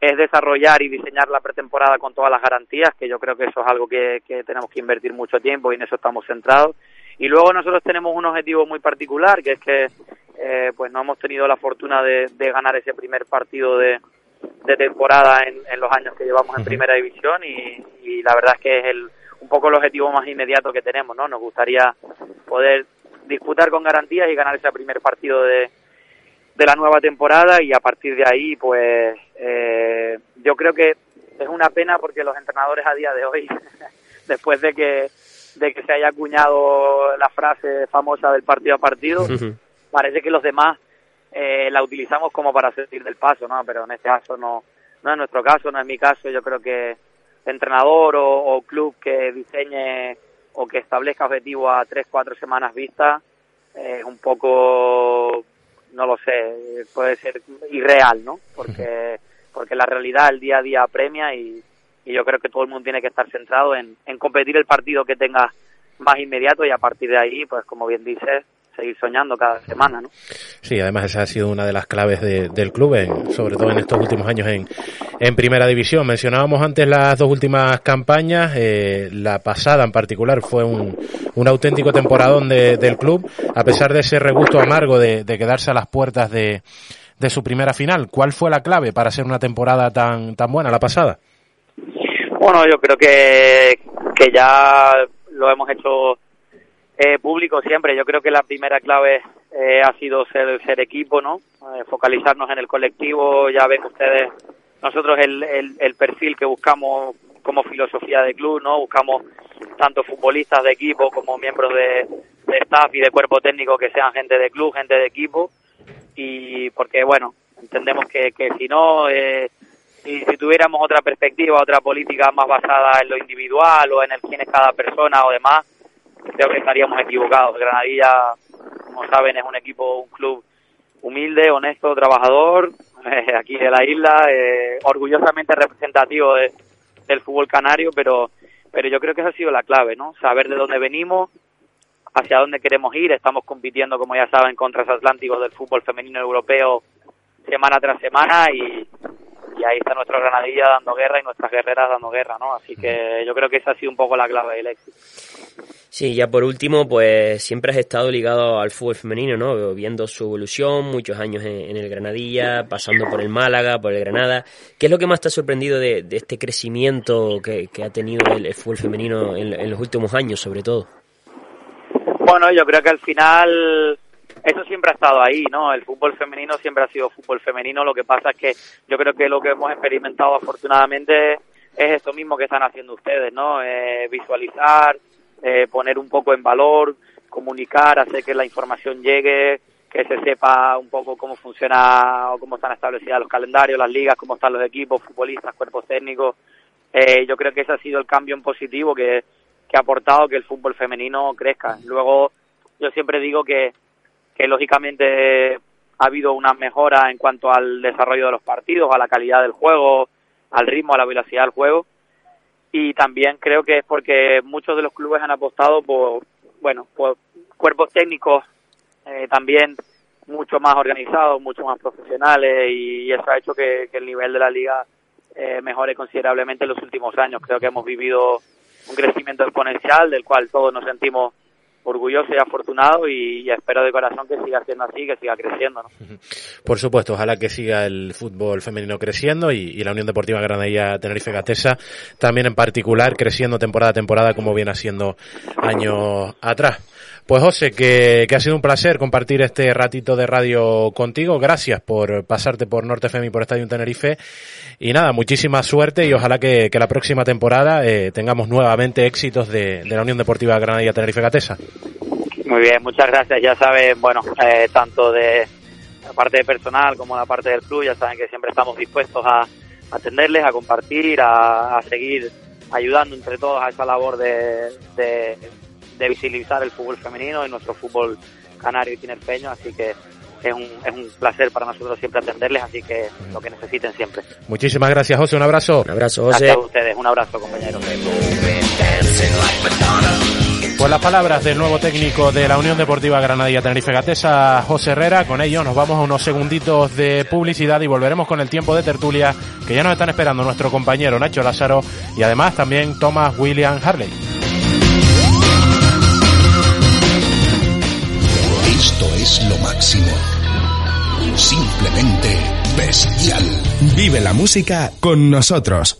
Speaker 11: es desarrollar y diseñar la pretemporada con todas las garantías, que yo creo que eso es algo que, que tenemos que invertir mucho tiempo y en eso estamos centrados. Y luego nosotros tenemos un objetivo muy particular, que es que eh, pues no hemos tenido la fortuna de, de ganar ese primer partido de, de temporada en, en los años que llevamos en primera división y, y la verdad es que es el, un poco el objetivo más inmediato que tenemos, ¿no? Nos gustaría poder disputar con garantías y ganar ese primer partido de, de la nueva temporada y a partir de ahí, pues eh, yo creo que es una pena porque los entrenadores a día de hoy, después de que de que se haya acuñado la frase famosa del partido a partido, parece que los demás eh, la utilizamos como para salir del paso, ¿no? Pero en este caso no, no es nuestro caso, no es mi caso. Yo creo que entrenador o, o club que diseñe o que establezca objetivos a tres, cuatro semanas vista es un poco, no lo sé, puede ser irreal, ¿no? Porque, porque la realidad el día a día apremia y, y yo creo que todo el mundo tiene que estar centrado en, en competir el partido que tenga más inmediato y a partir de ahí, pues como bien dices, seguir soñando cada semana, ¿no?
Speaker 4: Sí, además esa ha sido una de las claves de- del club, en- sobre todo en estos últimos años en, en Primera División. Mencionábamos antes las dos últimas campañas, eh, la pasada en particular fue un, auténtico temporadón de- del club, a pesar de ese regusto amargo de, de quedarse a las puertas de, de su primera final. ¿Cuál fue la clave para hacer una temporada tan, tan buena, la pasada?
Speaker 11: Bueno, yo creo que, que ya lo hemos hecho eh, público siempre. Yo creo que la primera clave eh, ha sido ser, ser equipo, ¿no? Eh, focalizarnos en el colectivo. Ya ven ustedes, nosotros el, el, perfil que buscamos como filosofía de club, ¿no? Buscamos tanto futbolistas de equipo como miembros de, de staff y de cuerpo técnico que sean gente de club, gente de equipo. Y porque, bueno, entendemos que, que si no, eh, si, si tuviéramos otra perspectiva, otra política más basada en lo individual o en el quién es cada persona o demás, creo que estaríamos equivocados. Granadilla, como saben, es un equipo, un club humilde, honesto, trabajador, eh, aquí de la isla, eh, orgullosamente representativo de- del fútbol canario, pero, pero yo creo que esa ha sido la clave, ¿no? Saber de dónde venimos, hacia dónde queremos ir. Estamos compitiendo, como ya saben, contra los atlánticos del fútbol femenino europeo semana tras semana y, y ahí está nuestra Granadilla dando guerra y nuestras guerreras dando guerra, ¿no? Así que yo creo que esa ha sido un poco la clave del éxito.
Speaker 5: Sí, ya por último, pues siempre has estado ligado al fútbol femenino, ¿no? Viendo su evolución, muchos años en, en el Granadilla, pasando por el Málaga, por el Granada. ¿Qué es lo que más te ha sorprendido de, de este crecimiento que, que ha tenido el, el fútbol femenino en, en los últimos años, sobre todo?
Speaker 11: Bueno, yo creo que al final eso siempre ha estado ahí, ¿no? El fútbol femenino siempre ha sido fútbol femenino. Lo que pasa es que yo creo que lo que hemos experimentado afortunadamente es esto mismo que están haciendo ustedes, ¿no? Eh, visualizar, eh, poner un poco en valor, comunicar, hacer que la información llegue, que se sepa un poco cómo funciona o cómo están establecidas los calendarios, las ligas, cómo están los equipos, futbolistas, cuerpos técnicos. Eh, yo creo que ese ha sido el cambio en positivo que, que ha aportado que el fútbol femenino crezca. Luego, yo siempre digo que, que lógicamente ha habido una mejora en cuanto al desarrollo de los partidos, a la calidad del juego, al ritmo, a la velocidad del juego. Y también creo que es porque muchos de los clubes han apostado por, bueno, por cuerpos técnicos eh, también mucho más organizados, mucho más profesionales y eso ha hecho que, que el nivel de la liga eh, mejore considerablemente en los últimos años. Creo que hemos vivido un crecimiento exponencial del cual todos nos sentimos orgullosos y afortunados y, y espero de corazón que siga siendo así, que siga creciendo. ¿no?
Speaker 4: Por supuesto, ojalá que siga el fútbol femenino creciendo y, y la Unión Deportiva Granadilla Tenerife Gatesa también en particular creciendo temporada a temporada como viene haciendo años atrás. Pues José, que, que ha sido un placer compartir este ratito de radio contigo. Gracias por pasarte por Norte FM y por Estadio Tenerife. Y nada, muchísima suerte y ojalá que, la próxima temporada eh, tengamos nuevamente éxitos de, de la Unión Deportiva Granadilla Tenerife Gatesa.
Speaker 11: Muy bien, muchas gracias. Ya saben, bueno, eh, tanto de la parte de personal como la parte del club, ya saben que siempre estamos dispuestos a atenderles, a compartir, a, seguir ayudando entre todos a esa labor de, de visibilizar el fútbol femenino y nuestro fútbol canario y tinerfeño, así que es un, es un placer para nosotros siempre atenderles, así que lo que necesiten siempre.
Speaker 4: Muchísimas gracias, José. Un abrazo.
Speaker 5: Un abrazo,
Speaker 11: Gracias a ustedes, un abrazo compañeros.
Speaker 4: Pues Con las palabras del nuevo técnico de la Unión Deportiva Granadilla Tenerife Gatesa, José Herrera, con ello nos vamos a unos segunditos de publicidad y volveremos con el tiempo de tertulia que ya nos están esperando nuestro compañero Nacho Lázaro y además también Thomas William Harley.
Speaker 6: Esto es lo máximo. Simplemente bestial.
Speaker 7: Vive la música con nosotros.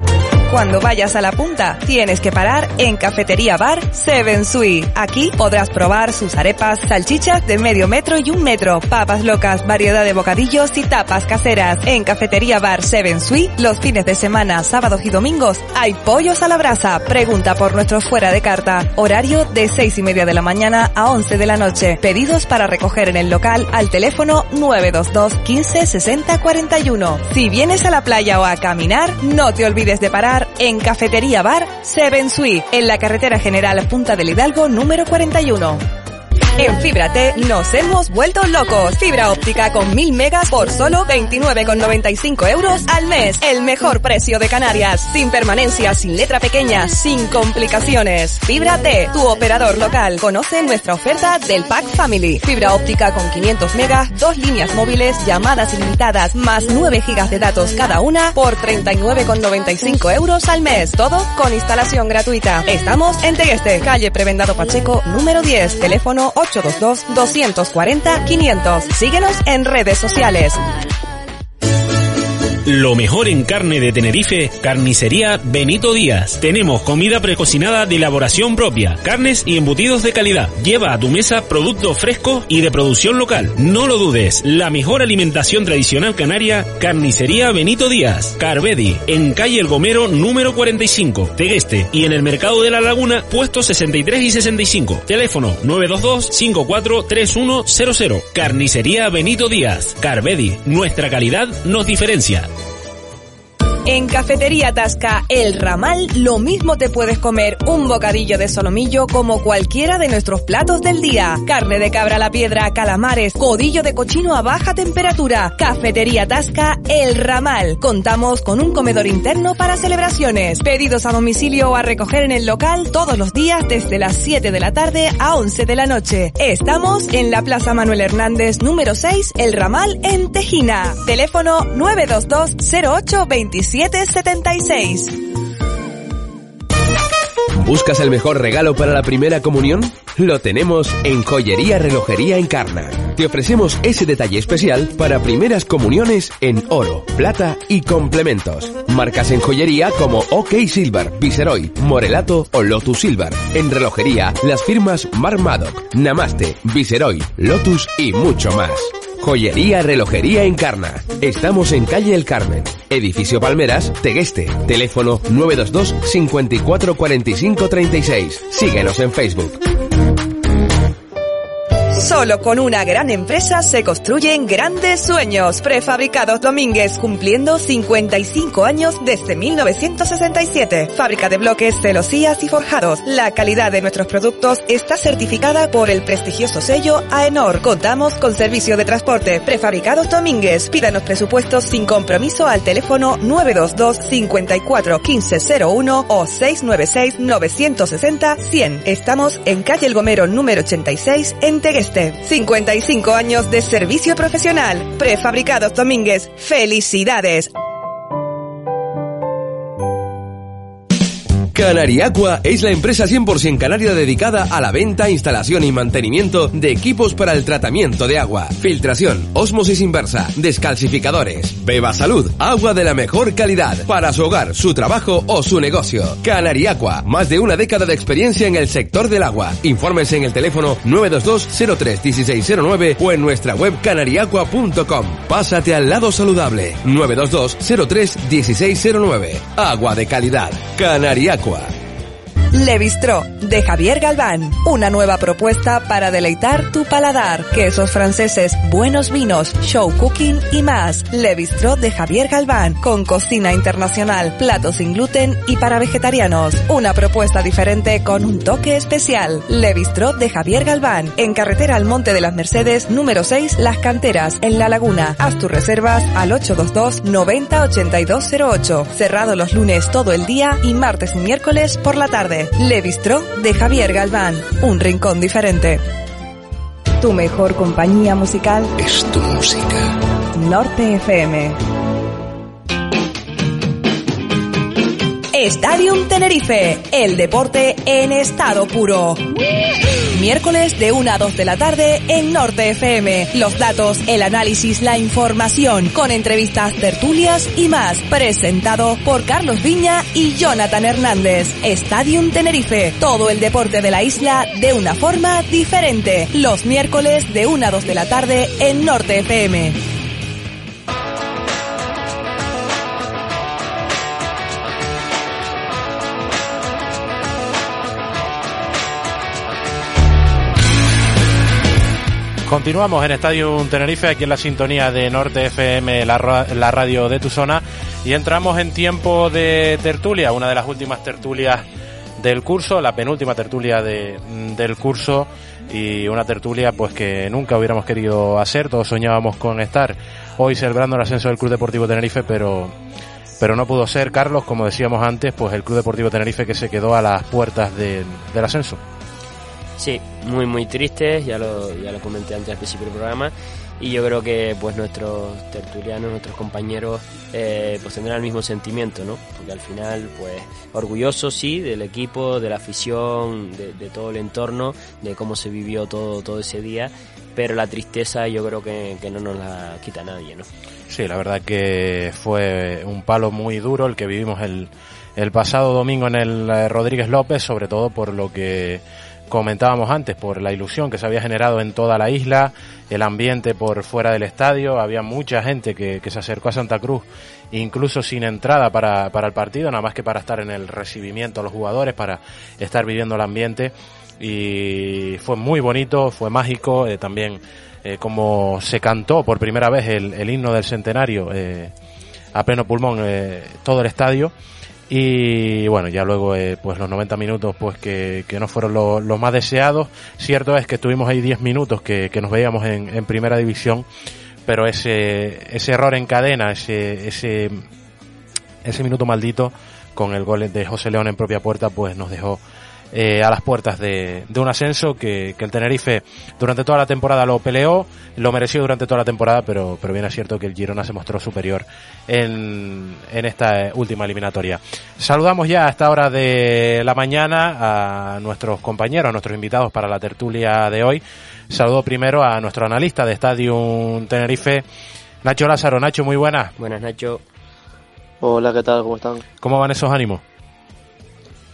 Speaker 3: Cuando vayas a la punta, tienes que parar en Cafetería Bar Seven Sui. Aquí podrás probar sus arepas, salchichas de medio metro y un metro, papas locas, variedad de bocadillos y tapas caseras. En Cafetería Bar Seven Sui, los fines de semana, sábados y domingos, hay pollos a la brasa. Pregunta por nuestro fuera de carta. Horario de seis y media de la mañana a 11 de la noche. Pedidos para recoger en el local al teléfono 922 15 60 41. Si vienes a la playa o a caminar, no te olvides de parar en Cafetería Bar Seven Sui, en la carretera general Punta del Hidalgo número 41. En Fíbrate nos hemos vuelto locos. Fibra óptica con 1000 megas por solo 29,95 euros al mes. El mejor precio de Canarias. Sin permanencia, sin letra pequeña, sin complicaciones. Fíbrate, tu operador local. Conoce nuestra oferta del Pack Family. Fibra óptica con 500 megas, dos líneas móviles, llamadas ilimitadas, más 9 gigas de datos cada una por 39,95 euros al mes. Todo con instalación gratuita. Estamos en Tegueste, calle Prebendado Pacheco, número 10. Teléfono 822-240-500. Síguenos en redes sociales.
Speaker 12: Lo mejor en carne de Tenerife, carnicería Benito Díaz. Tenemos comida precocinada de elaboración propia, carnes y embutidos de calidad. Lleva a tu mesa productos frescos y de producción local. No lo dudes, la mejor alimentación tradicional canaria, carnicería Benito Díaz. Carvedi, en calle El Gomero número 45, Tegueste. Y en el mercado de la Laguna, puestos 63 y 65. Teléfono 922-543100. Carnicería Benito Díaz. Carvedi, nuestra calidad nos diferencia.
Speaker 3: En Cafetería Tasca El Ramal, lo mismo te puedes comer un bocadillo de solomillo como cualquiera de nuestros platos del día. Carne de cabra a la piedra, calamares, codillo de cochino a baja temperatura. Cafetería Tasca El Ramal. Contamos con un comedor interno para celebraciones. Pedidos a domicilio o a recoger en el local todos los días desde las 7 de la tarde a 11 de la noche. Estamos en la Plaza Manuel Hernández número 6, El Ramal en Tejina. Teléfono 922 08 27 76.
Speaker 7: ¿Buscas el mejor regalo para la primera comunión? Lo tenemos en Joyería Relojería Encarna. Te ofrecemos ese detalle especial para primeras comuniones en oro, plata y complementos. Marcas en joyería como OK Silver, Viceroy, Morelato o Lotus Silver. En relojería, las firmas Marmadoc, Namaste, Viceroy, Lotus y mucho más. Joyería Relojería Encarna. Estamos en calle El Carmen, edificio Palmeras, Tegueste. Teléfono 922 54 45 36. Síguenos en Facebook.
Speaker 3: Solo con una gran empresa se construyen grandes sueños. Prefabricados Domínguez, cumpliendo 55 años desde 1967. Fábrica de bloques, celosías y forjados. La calidad de nuestros productos está certificada por el prestigioso sello AENOR. Contamos con servicio de transporte. Prefabricados Domínguez. Pídanos presupuestos sin compromiso al teléfono 922 54 1501 o 696 960 100. Estamos en calle El Gomero número 86 en Tegueste. 55 años de servicio profesional. Prefabricados Domínguez. ¡Felicidades!
Speaker 7: Canariacua es la empresa 100% canaria dedicada a la venta, instalación y mantenimiento de equipos para el tratamiento de agua, filtración, osmosis inversa, descalcificadores, beba salud, agua de la mejor calidad para su hogar, su trabajo o su negocio. Canariacua, más de una década de experiencia en el sector del agua. Informes en el teléfono 922-03-1609 o en nuestra web canariacua.com. Pásate al lado saludable 922-03-1609. Agua de calidad. Canariacua.
Speaker 3: Aragua. Le de Javier Galván. Una nueva propuesta para deleitar tu paladar. Quesos franceses, buenos vinos, show cooking y más. Le de Javier Galván, con cocina internacional, platos sin gluten y para vegetarianos. Una propuesta diferente con un toque especial. Le de Javier Galván, en carretera al Monte de las Mercedes, número 6, Las Canteras, en La Laguna. Haz tus reservas al 822 90 8208. Cerrado los lunes todo el día y martes y miércoles por la tarde. Tarde. Le Bistró de Javier Galván. Un rincón diferente. Tu mejor compañía musical
Speaker 6: Es tu música.
Speaker 3: Norte FM. Stadium Tenerife, el deporte en estado puro. Miércoles de 1 a 2 de la tarde en Norte FM. Los datos, el análisis, la información, con entrevistas, tertulias y más. Presentado por Carlos Viña y Jonathan Hernández. Stadium Tenerife, todo el deporte de la isla de una forma diferente. Los miércoles de 1 a 2 de la tarde en Norte FM.
Speaker 4: Continuamos en Estadio Tenerife, aquí en la sintonía de Norte FM, la, la radio de tu zona, y entramos en tiempo de tertulia, una de las últimas tertulias del curso, la penúltima tertulia de- del curso, y una tertulia pues que nunca hubiéramos querido hacer, todos soñábamos con estar hoy celebrando el ascenso del Club Deportivo Tenerife, pero pero no pudo ser, Carlos, como decíamos antes, pues el Club Deportivo Tenerife que se quedó a las puertas del ascenso.
Speaker 5: Sí, muy muy tristes, ya lo, ya lo comenté antes al principio del programa y yo creo que pues nuestros tertulianos, nuestros compañeros eh, pues tendrán el mismo sentimiento, ¿no? Porque al final pues orgullosos sí del equipo, de la afición, de, de todo el entorno, de cómo se vivió todo, todo ese día, pero la tristeza yo creo que, que no nos la quita nadie, ¿no?
Speaker 4: Sí, la verdad que fue un palo muy duro el que vivimos el, el pasado domingo en el eh, Rodríguez López, sobre todo por lo que comentábamos antes, por la ilusión que se había generado en toda la isla, el ambiente por fuera del estadio, había mucha gente que, que se acercó a Santa Cruz, incluso sin entrada para, para el partido, nada más que para estar en el recibimiento a los jugadores, para estar viviendo el ambiente. Y fue muy bonito, fue mágico, eh, también eh, como se cantó por primera vez el, el himno del centenario eh, a pleno pulmón eh, todo el estadio y bueno ya luego eh, pues los 90 minutos pues que, que no fueron lo- los más deseados. Cierto es que estuvimos ahí 10 minutos que, que nos veíamos en, en primera división pero ese ese error en cadena ese ese ese minuto maldito con el gol de José León en propia puerta pues nos dejó eh, a las puertas de, de un ascenso que, que el Tenerife durante toda la temporada lo peleó, lo mereció durante toda la temporada, pero, pero bien es cierto que el Girona se mostró superior en, en esta última eliminatoria. Saludamos ya a esta hora de la mañana a nuestros compañeros, a nuestros invitados para la tertulia de hoy. Saludo primero a nuestro analista de Stadium Tenerife, Nacho Lázaro. Nacho, muy buenas.
Speaker 5: Buenas, Nacho.
Speaker 13: Hola, ¿qué tal? ¿Cómo están?
Speaker 4: ¿Cómo van esos ánimos?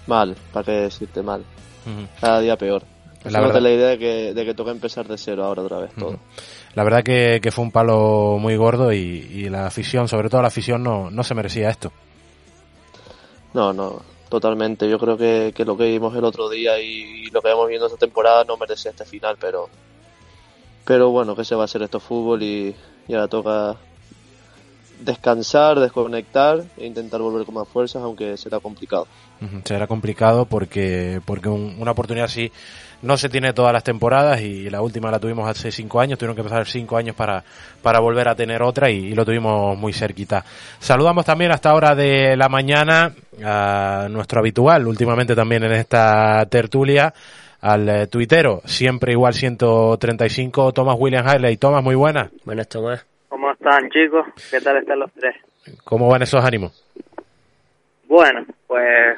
Speaker 13: Mal, ¿para qué decirte mal? Cada día peor.
Speaker 4: La verdad-
Speaker 13: la idea de que, de que toca empezar de cero ahora otra vez todo.
Speaker 4: La verdad que, que fue un palo muy gordo y, y la afición, sobre todo la afición, no, no se merecía esto.
Speaker 13: No, no, totalmente. Yo creo que, que lo que vimos el otro día y lo que vamos viendo esta temporada no merecía este final, pero pero bueno, que se va a hacer esto fútbol y, y ahora toca descansar, desconectar e intentar volver con más fuerzas, aunque será complicado.
Speaker 4: Será complicado porque, porque un- una oportunidad así no se tiene todas las temporadas y la última la tuvimos hace cinco años, tuvieron que pasar cinco años para, para volver a tener otra y, y lo tuvimos muy cerquita. Saludamos también hasta hora de la mañana a nuestro habitual, últimamente también en esta tertulia, al eh, tuitero, siempre igual 135, Thomas William Haley. Thomas, muy buenas.
Speaker 5: Buenas, Tomás.
Speaker 14: ¿Cómo están, chicos? ¿Qué tal están los tres?
Speaker 4: ¿Cómo van esos ánimos?
Speaker 14: Bueno, pues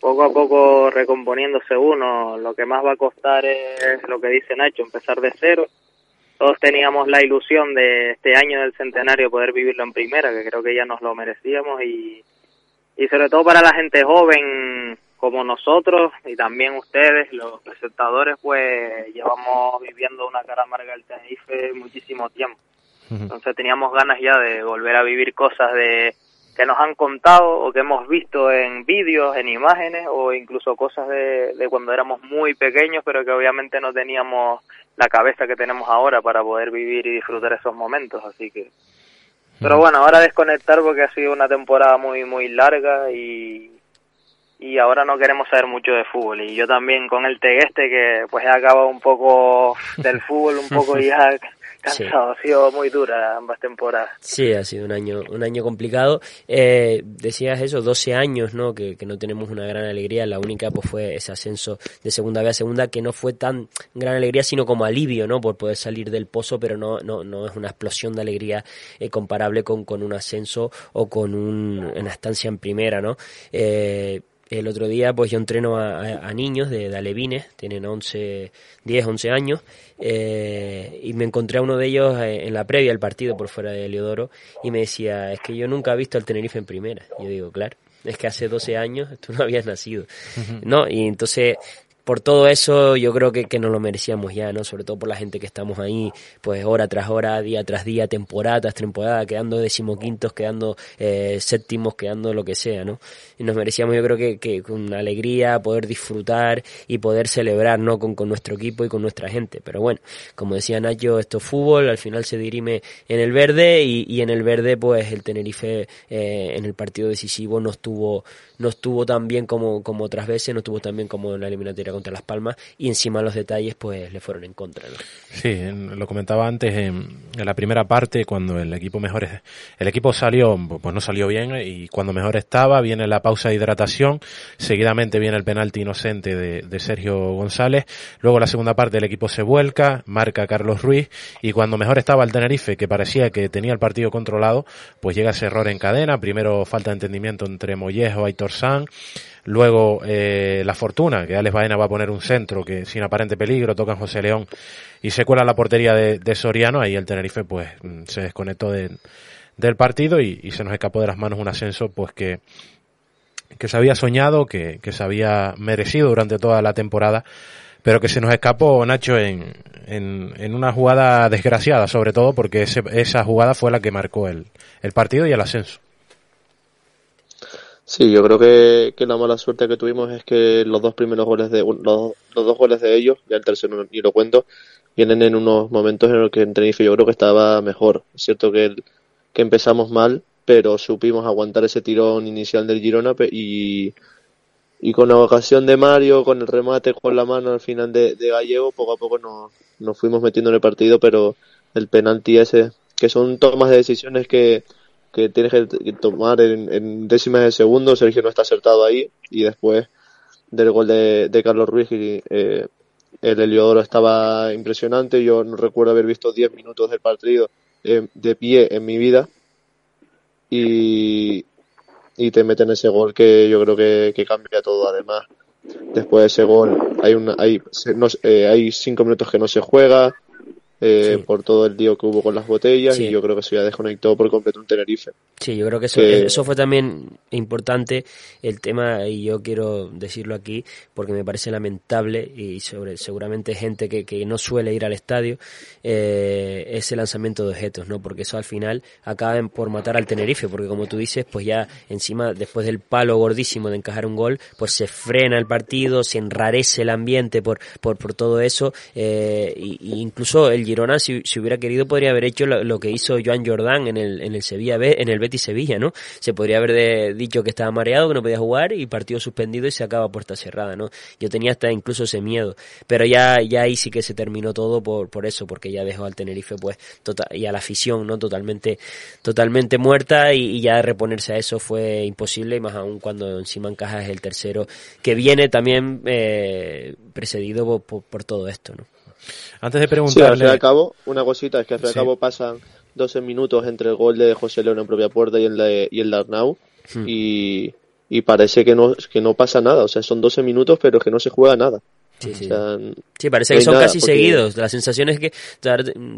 Speaker 14: poco a poco recomponiéndose uno. Lo que más va a costar es lo que dice Nacho, empezar de cero. Todos teníamos la ilusión de este año del centenario poder vivirlo en primera, que creo que ya nos lo merecíamos y, y sobre todo para la gente joven como nosotros y también ustedes, los presentadores, pues llevamos viviendo una cara amarga del Tenerife muchísimo tiempo. Entonces teníamos ganas ya de volver a vivir cosas de que nos han contado o que hemos visto en vídeos, en imágenes o incluso cosas de, de cuando éramos muy pequeños, pero que obviamente no teníamos la cabeza que tenemos ahora para poder vivir y disfrutar esos momentos. Así que, pero bueno, ahora desconectar porque ha sido una temporada muy muy larga y y ahora no queremos saber mucho de fútbol. Y yo también con el Tegueste que pues he acabado un poco del fútbol un poco ya
Speaker 11: Cansado, ha sido muy dura ambas temporadas.
Speaker 5: Sí, ha sido un año, un año complicado. Eh, decías eso, 12 años, ¿no? Que, que no tenemos una gran alegría. La única, pues, fue ese ascenso de segunda B a segunda, que no fue tan gran alegría, sino como alivio, ¿no? Por poder salir del pozo, pero no, no, no es una explosión de alegría eh, comparable con, con un ascenso o con un, una estancia en primera, ¿no? Eh, el otro día, pues yo entreno a, a- a niños de, de alevines, tienen 11, 10, 11 años, eh, y me encontré a uno de ellos eh, en la previa del partido por fuera de Leodoro, y me decía, es que yo nunca he visto al Tenerife en primera. Y yo digo, claro, es que hace 12 años tú no habías nacido, ¿no? Y entonces, por todo eso yo creo que, que nos lo merecíamos ya, ¿no? Sobre todo por la gente que estamos ahí, pues hora tras hora, día tras día, temporada tras temporada, quedando decimoquintos, quedando eh, séptimos, quedando lo que sea, ¿no? Y nos merecíamos yo creo que, que con alegría poder disfrutar y poder celebrar, ¿no? Con, con nuestro equipo y con nuestra gente. Pero bueno, como decía Nacho, esto es fútbol, al final se dirime en el verde y, y en el verde pues el Tenerife eh, en el partido decisivo no estuvo no estuvo tan bien como, como otras veces, no estuvo tan bien como en la eliminatoria contra Las Palmas y encima los detalles pues le fueron en contra.
Speaker 4: Sí, lo comentaba antes en, la primera parte cuando el equipo mejor el equipo salió pues no salió bien y cuando mejor estaba viene la pausa de hidratación, seguidamente viene el penalti inocente de, de Sergio González, luego la segunda parte el equipo se vuelca, marca Carlos Ruiz y cuando mejor estaba el Tenerife que parecía que tenía el partido controlado, pues llega ese error en cadena, primero falta de entendimiento entre Mollejo, Aitor San, Luego eh, la fortuna, que Alex Baena va a poner un centro que sin aparente peligro toca José León y se cuela la portería de, Soriano. Ahí el Tenerife pues mm, se desconectó de- del partido y, y se nos escapó de las manos un ascenso pues que, que se había soñado, que, que se había merecido durante toda la temporada, pero que se nos escapó Nacho en, en, en una jugada desgraciada, sobre todo porque ese- esa jugada fue la que marcó el, el partido y el ascenso.
Speaker 13: Sí, yo creo que, que la mala suerte que tuvimos es que los dos primeros goles de los, los dos goles de ellos, ya el tercero ni lo cuento, vienen en unos momentos en los que en Tenerife yo creo que estaba mejor. Es cierto que, el- que empezamos mal, pero supimos aguantar ese tirón inicial del Girona y, y con la ocasión de Mario, con el remate con la mano al final de, de Gallego, poco a poco nos, nos fuimos metiendo en el partido, pero el penalti ese, que son tomas de decisiones que, que tienes que tomar en, décimas de segundo, Sergio no está acertado ahí, y después del gol de, Carlos Ruiz, y, eh, el Heliodoro estaba impresionante, yo no recuerdo haber visto 10 minutos del partido eh, de pie en mi vida, y, y te meten ese gol que yo creo que, cambia todo. Además después de ese gol hay una hay no, eh, hay cinco minutos que no se juega eh, por todo el lío que hubo con las botellas
Speaker 5: Sí.
Speaker 13: y yo creo que eso ya desconectó por completo un Tenerife
Speaker 5: Sí, yo creo que eso,
Speaker 13: Que-
Speaker 5: eso fue también importante el tema, y yo quiero decirlo aquí, porque me parece lamentable, y sobre seguramente gente que, que no suele ir al estadio, eh, ese lanzamiento de objetos, ¿no? Porque eso al final acaban por matar al Tenerife, porque como tú dices, pues ya encima, después del palo gordísimo de encajar un gol, pues se frena el partido, se enrarece el ambiente por, por, por todo eso, eh, y incluso el Girona, si, hubiera querido, podría haber hecho lo, que hizo Joan Jordán en el, en el Sevilla B, en el Betis Sevilla, ¿no? Se podría haber de- dicho que estaba mareado, que no podía jugar y partido suspendido y se acaba puerta cerrada, ¿no? Yo tenía hasta incluso ese miedo, pero ya, ya ahí sí que se terminó todo por, por eso, porque ya dejó al Tenerife, pues, tota- y a la afición, ¿no? Totalmente, totalmente muerta y, ya reponerse a eso fue imposible y más aún cuando encima encajas el tercero, que viene también eh, precedido por, por- por todo esto, ¿no?
Speaker 4: Antes de
Speaker 13: Sí, al fin y
Speaker 4: preguntarle...
Speaker 13: al cabo, una cosita, es que al fin
Speaker 4: Sí.
Speaker 13: cabo pasan 12 minutos entre el gol de José León en propia puerta y el de, y el de Arnau,
Speaker 5: Hmm.
Speaker 13: y, y parece que no, que no pasa nada, o sea, son 12 minutos, pero que no se juega nada.
Speaker 5: Sí, sí.
Speaker 13: O sea,
Speaker 5: Sí, parece
Speaker 13: no
Speaker 5: que son
Speaker 13: nada,
Speaker 5: casi
Speaker 13: porque-
Speaker 5: seguidos. La sensación es que,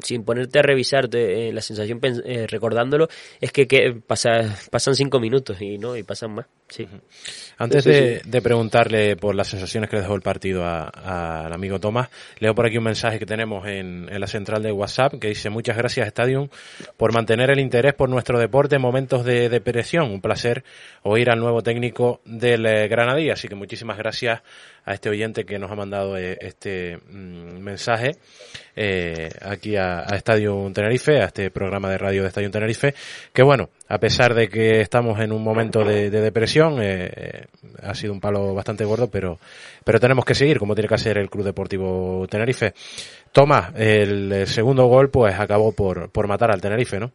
Speaker 5: sin ponerte a revisar, te- eh, la sensación eh, recordándolo es que, que pasa, pasan cinco minutos y no, y pasan más. Sí.
Speaker 4: Antes
Speaker 5: Sí, sí,
Speaker 4: de, de preguntarle por las sensaciones que le dejó el partido al amigo Tomás, leo por aquí un mensaje que tenemos en, en la central de WhatsApp que dice muchas gracias Stadium por mantener el interés por nuestro deporte en momentos de depresión. Un placer oír al nuevo técnico del eh, Granadilla. Así que muchísimas gracias a este oyente que nos ha mandado eh, este, mm, mensaje eh, aquí a, a Estadio Tenerife, a este programa de radio de Estadio Tenerife, que bueno, a pesar de que estamos en un momento de, de depresión, eh, eh, ha sido un palo bastante gordo, pero, pero tenemos que seguir, como tiene que hacer el Club Deportivo Tenerife. Tomás, el, segundo gol pues acabó por, por matar al Tenerife, ¿no?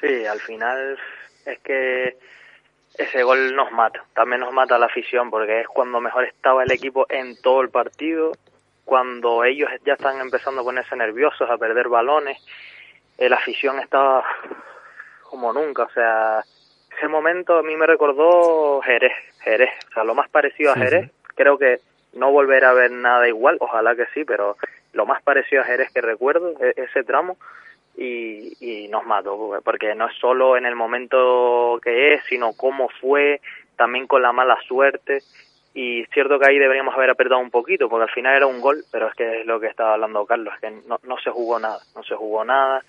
Speaker 14: Sí, al final es que ese gol nos mata, también nos mata la afición porque es cuando mejor estaba el equipo en todo el partido, cuando ellos ya están empezando a ponerse nerviosos, a perder balones, eh, la afición estaba como nunca, o sea, ese momento a mí me recordó Jerez, Jerez, o sea, lo más parecido a Jerez, creo que no volverá a ver nada igual, ojalá que sí, pero lo más parecido a Jerez que recuerdo, ese tramo, y, y nos mató, porque no es solo en el momento que es, sino cómo fue, también con la mala suerte, y cierto que ahí deberíamos haber apretado un poquito, porque al final era un gol, pero es que es lo que estaba hablando Carlos, que no, no se jugó nada, no se jugó nada,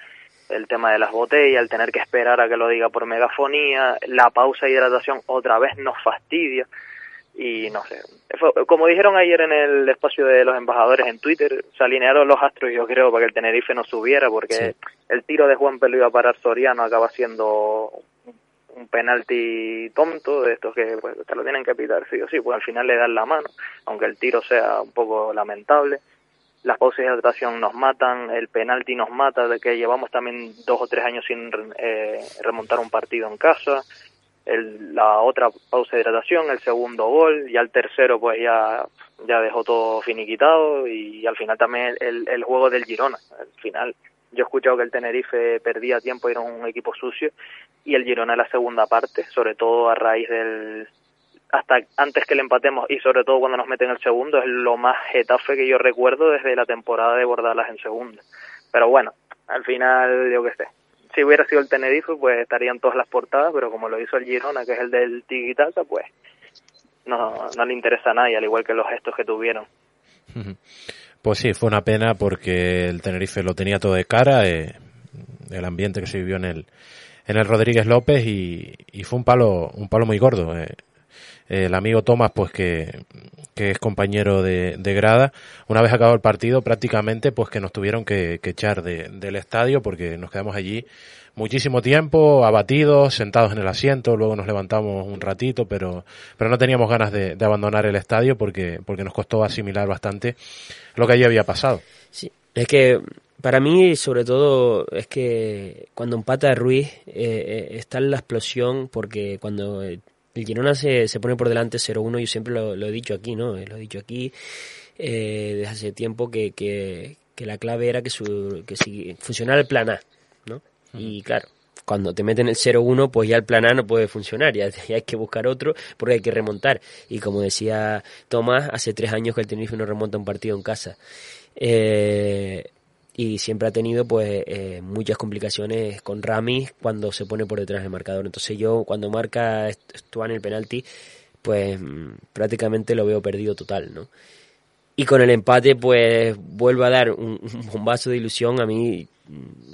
Speaker 14: el tema de las botellas, el tener que esperar a que lo diga por megafonía, la pausa de hidratación otra vez nos fastidia, y no sé, fue- como dijeron ayer en el espacio de los embajadores en Twitter, se alinearon los astros yo creo para que el Tenerife no subiera porque el tiro de Juan lo iba a parar Soriano acaba siendo un penalti tonto de estos que pues, te lo tienen que pitar sí o sí, pues al final le dan la mano, aunque el tiro sea un poco lamentable. Las pausas de hidratación nos matan, el penalti nos mata, de que llevamos también dos o tres años sin eh, remontar un partido en casa el, la otra pausa de hidratación, el segundo gol, ya el tercero pues ya, ya dejó todo finiquitado y al final también el, el juego del Girona. Al final yo he escuchado que el Tenerife perdía tiempo era un equipo sucio y el Girona en la segunda parte, sobre todo a raíz del hasta antes que le empatemos y sobre todo cuando nos meten el segundo es lo más Getafe que yo recuerdo desde la temporada de Bordalas en segunda. Pero bueno, al final yo qué sé, si hubiera sido el Tenerife, pues estarían todas las portadas, pero como lo hizo el Girona, que es el del Tiki-Taka, pues no, no le interesa a nadie, al igual que los gestos que tuvieron.
Speaker 4: Pues sí, fue una pena porque el Tenerife lo tenía todo de cara, eh, el ambiente que se vivió en el, en el Rodríguez López y, fue un palo, un palo muy gordo. eh. El amigo Tomás, pues que, que es compañero de, de grada, una vez acabado el partido prácticamente pues que nos tuvieron que, echar de- del estadio porque nos quedamos allí muchísimo tiempo, abatidos, sentados en el asiento, luego nos levantamos un ratito, pero, pero no teníamos ganas de, abandonar el estadio porque, porque nos costó asimilar bastante lo que allí había pasado.
Speaker 5: Sí, es que para mí, sobre todo, es que cuando empata Ruiz eh, eh, está en la explosión, porque cuando el Girona se, se pone por delante 0-1, yo siempre lo, lo he dicho aquí, ¿no? Eh, Lo he dicho aquí eh, desde hace tiempo que, que, que la clave era que, su, que si funcionara el plan A, ¿no? Y claro, cuando te meten el 0-1, pues ya el plan A no puede funcionar, ya, ya hay que buscar otro porque hay que remontar. Y como decía Tomás, hace tres años que el Tenerife no remonta un partido en casa. Eh, y siempre ha tenido pues eh, muchas complicaciones con Ramis cuando se pone por detrás del marcador. Entonces yo cuando marca Stuan el penalti, pues mm, prácticamente lo veo perdido total, ¿no? Y con el empate, pues vuelve a dar un, un bombazo de ilusión. A mí,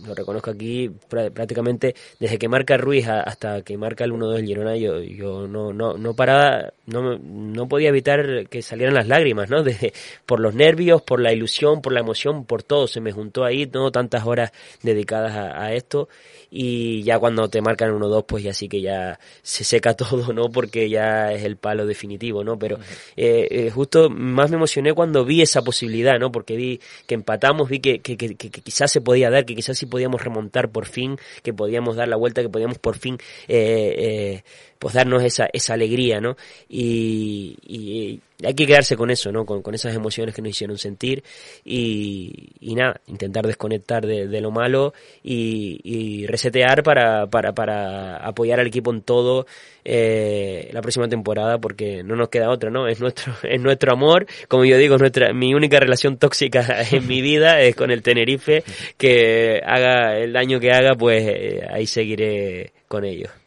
Speaker 5: lo reconozco aquí, prá- prácticamente desde que marca Ruiz hasta que marca el 1-2 el Girona, yo, yo no, no, no paraba, no, no podía evitar que salieran las lágrimas, ¿no? Desde, por los nervios, por la ilusión, por la emoción, por todo. Se me juntó ahí, no tantas horas dedicadas a, a esto. Y ya cuando te marcan 1-2, pues ya sí que ya se seca todo, ¿no? Porque ya es el palo definitivo, ¿no? Pero eh, eh, justo más me emocioné cuando vi esa posibilidad, ¿no? Porque vi que empatamos, vi que, que, que, que- que quizás se podía dar, que quizás sí podíamos remontar por fin, que podíamos dar la vuelta, que podíamos por fin eh, eh, pues darnos esa, esa alegría, ¿no? Y, y hay que quedarse con eso, ¿no? Con, con esas emociones que nos hicieron sentir y, y nada, intentar desconectar de, de lo malo y, y resetear para, para, para apoyar al equipo en todo eh, la próxima temporada porque no nos queda otra, ¿no? Es nuestro, es nuestro amor, como yo digo, es nuestra, mi única relación tóxica en mi vida es con el Tenerife, que haga el daño que haga, pues eh, ahí seguiré con ellos.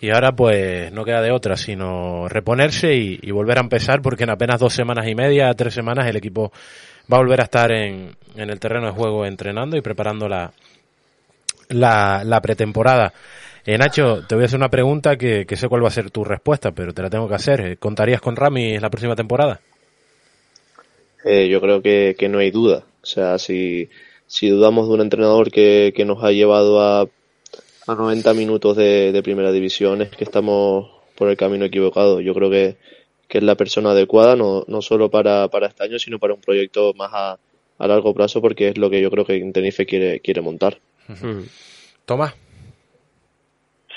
Speaker 4: Y ahora pues no queda de otra sino reponerse y, volver a empezar porque en apenas dos semanas y media, tres semanas el equipo va a volver a estar en, en el terreno de juego entrenando y preparando la, la, la pretemporada. Eh, Nacho, te voy a hacer una pregunta que, sé cuál va a ser tu respuesta, pero te la tengo que hacer. Eh, ¿Contarías con Rami la próxima temporada?
Speaker 13: eh, yo creo que, que no hay duda. O sea, si, si dudamos de un entrenador que, que nos ha llevado a, a 90 minutos de, de primera división, es que estamos por el camino equivocado. Yo creo que, que es la persona adecuada, no, no solo para, para este año, sino para un proyecto más a, a largo plazo, porque es lo que yo creo que Tenerife quiere, quiere montar.
Speaker 4: Tomás.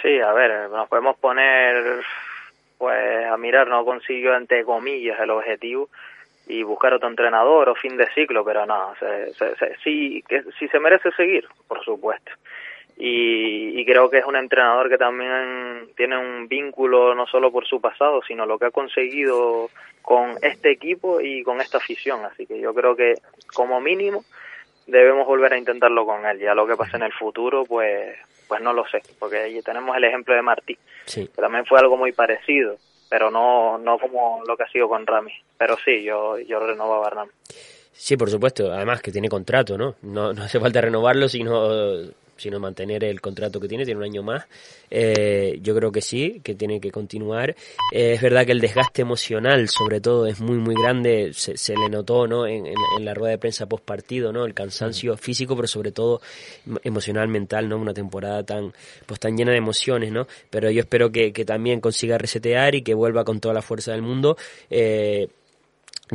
Speaker 14: Sí, a ver, nos podemos poner pues a mirar, no consiguió entre comillas el objetivo y buscar otro entrenador o fin de ciclo, pero no, se, se, se- sí, que, sí se merece seguir, por supuesto. Y, y creo que es un entrenador que también tiene un vínculo no solo por su pasado, sino lo que ha conseguido con este equipo y con esta afición. Así que yo creo que como mínimo debemos volver a intentarlo con él. Ya lo que pase en el futuro, pues, pues no lo sé, porque ahí tenemos el ejemplo de Martí,
Speaker 5: Sí.
Speaker 14: que también fue algo muy parecido, pero no, no como lo que ha sido con Rami. Pero sí, yo, yo renovaba a.
Speaker 5: Sí, por supuesto. Además que tiene contrato, ¿no? No, no hace falta renovarlo, sino, sino mantener el contrato que tiene. Tiene un año más. Eh, yo creo que sí, que tiene que continuar. Eh, es verdad que el desgaste emocional, sobre todo, es muy, muy grande. Se, se le notó, ¿no? En, en- en la rueda de prensa post partido, ¿no? El cansancio físico, pero sobre todo em- emocional, mental, ¿no? Una temporada tan, pues tan llena de emociones, ¿no? Pero yo espero que, que también consiga resetear y que vuelva con toda la fuerza del mundo. Eh,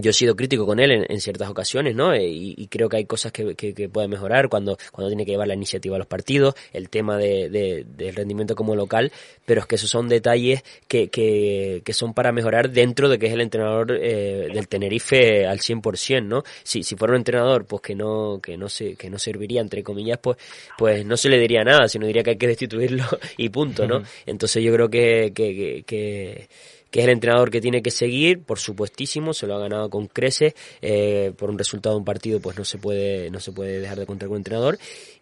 Speaker 5: yo he sido crítico con él en, en ciertas ocasiones, ¿no? Eh, Y, y creo que hay cosas que, que, que puede mejorar cuando, cuando tiene que llevar la iniciativa a los partidos, el tema de, de- del rendimiento como local, pero es que esos son detalles que, que, que son para mejorar dentro de que es el entrenador eh, del Tenerife al 100%, ¿no? Si, si fuera un entrenador pues que no que no se que no serviría entre comillas, pues pues no se le diría nada, sino diría que hay que destituirlo y punto, ¿no? Entonces yo creo que, que, que, que- es el entrenador que tiene que seguir, por supuestísimo, se lo ha ganado con creces, eh, por un resultado de un partido pues no se puede, no se puede dejar de contar con un entrenador.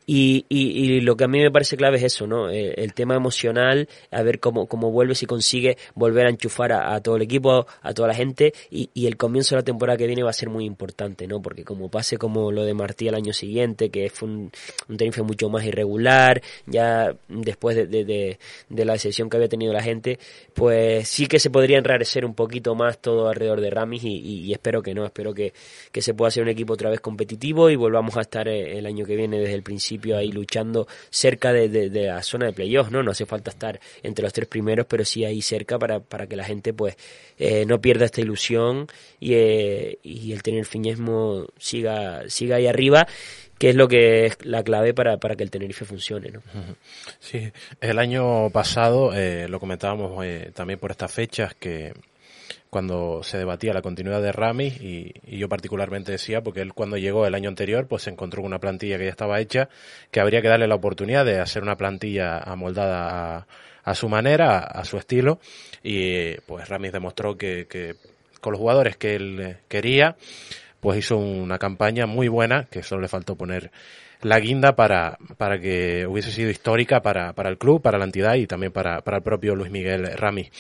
Speaker 5: Y, y, y lo que a mí me parece clave es eso, ¿no? Eh, el tema emocional, a ver cómo, cómo vuelve, si consigue volver a enchufar a, todo el equipo, a toda la gente, y, y el comienzo de la temporada que viene va a ser muy importante, ¿no? Porque como pase como lo de Martí el año siguiente, que fue un, un mucho más irregular, ya después de, de, la decepción que había tenido la gente, pues sí que se podría enrarecer un poquito más todo alrededor de Ramis y, y- y espero que no, espero que, que se pueda hacer un equipo otra vez competitivo y volvamos a estar eh, el año que viene desde el principio ahí luchando cerca de, de- la zona de playoffs, ¿no? No hace falta estar entre los tres primeros, pero sí ahí cerca para, para que la gente pues eh, no pierda esta ilusión y, eh, y el tener fiñesmo siga, siga ahí arriba que es lo que es la clave para, para que el Tenerife funcione, ¿no?
Speaker 4: Sí, el año pasado eh, lo comentábamos eh, también por estas fechas que cuando se debatía la continuidad de Rami y, yo particularmente decía porque él cuando llegó el año anterior pues se encontró con una plantilla que ya estaba hecha que habría que darle la oportunidad de hacer una plantilla amoldada a, a su manera, a, su estilo y pues Ramis demostró que, que con los jugadores que él eh, quería pues hizo una campaña muy buena que solo le faltó poner la guinda para, para que hubiese sido histórica para, para el club, para la entidad y también para, para el propio Luis Miguel Rami.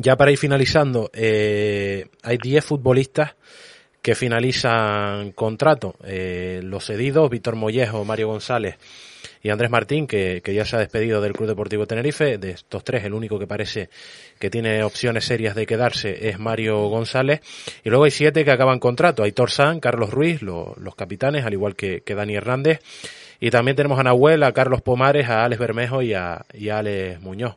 Speaker 4: Ya para ir finalizando, eh, hay 10 futbolistas que finalizan contrato. Eh, los cedidos, Víctor Mollejo, Mario González y Andrés Martín, que, ya se ha despedido del Club Deportivo Tenerife. De estos tres, el único que parece que tiene opciones serias de quedarse es Mario González. Y luego hay siete que acaban contrato. Hay San, Carlos Ruiz, lo- los capitanes, al igual que, Dani Hernández. Y también tenemos a Nahuel, a Carlos Pomares, a Alex Bermejo y a, y Alex Muñoz.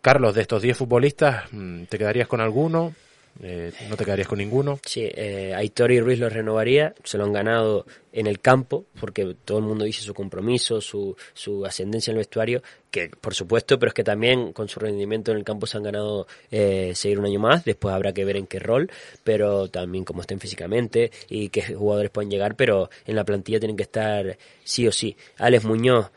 Speaker 4: Carlos, de estos 10 futbolistas, mm, ¿te quedarías con alguno? Eh, ¿No te quedarías con ninguno?
Speaker 5: Sí, eh, Aitor y Ruiz los renovaría, se lo han ganado en el campo, porque todo el mundo dice su compromiso, su, su ascendencia en el vestuario, que por supuesto, pero es que también con su rendimiento en el campo se han ganado eh, seguir un año más, después habrá que ver en qué rol, pero también cómo estén físicamente y qué jugadores pueden llegar, pero en la plantilla tienen que estar sí o sí. Alex Muñoz,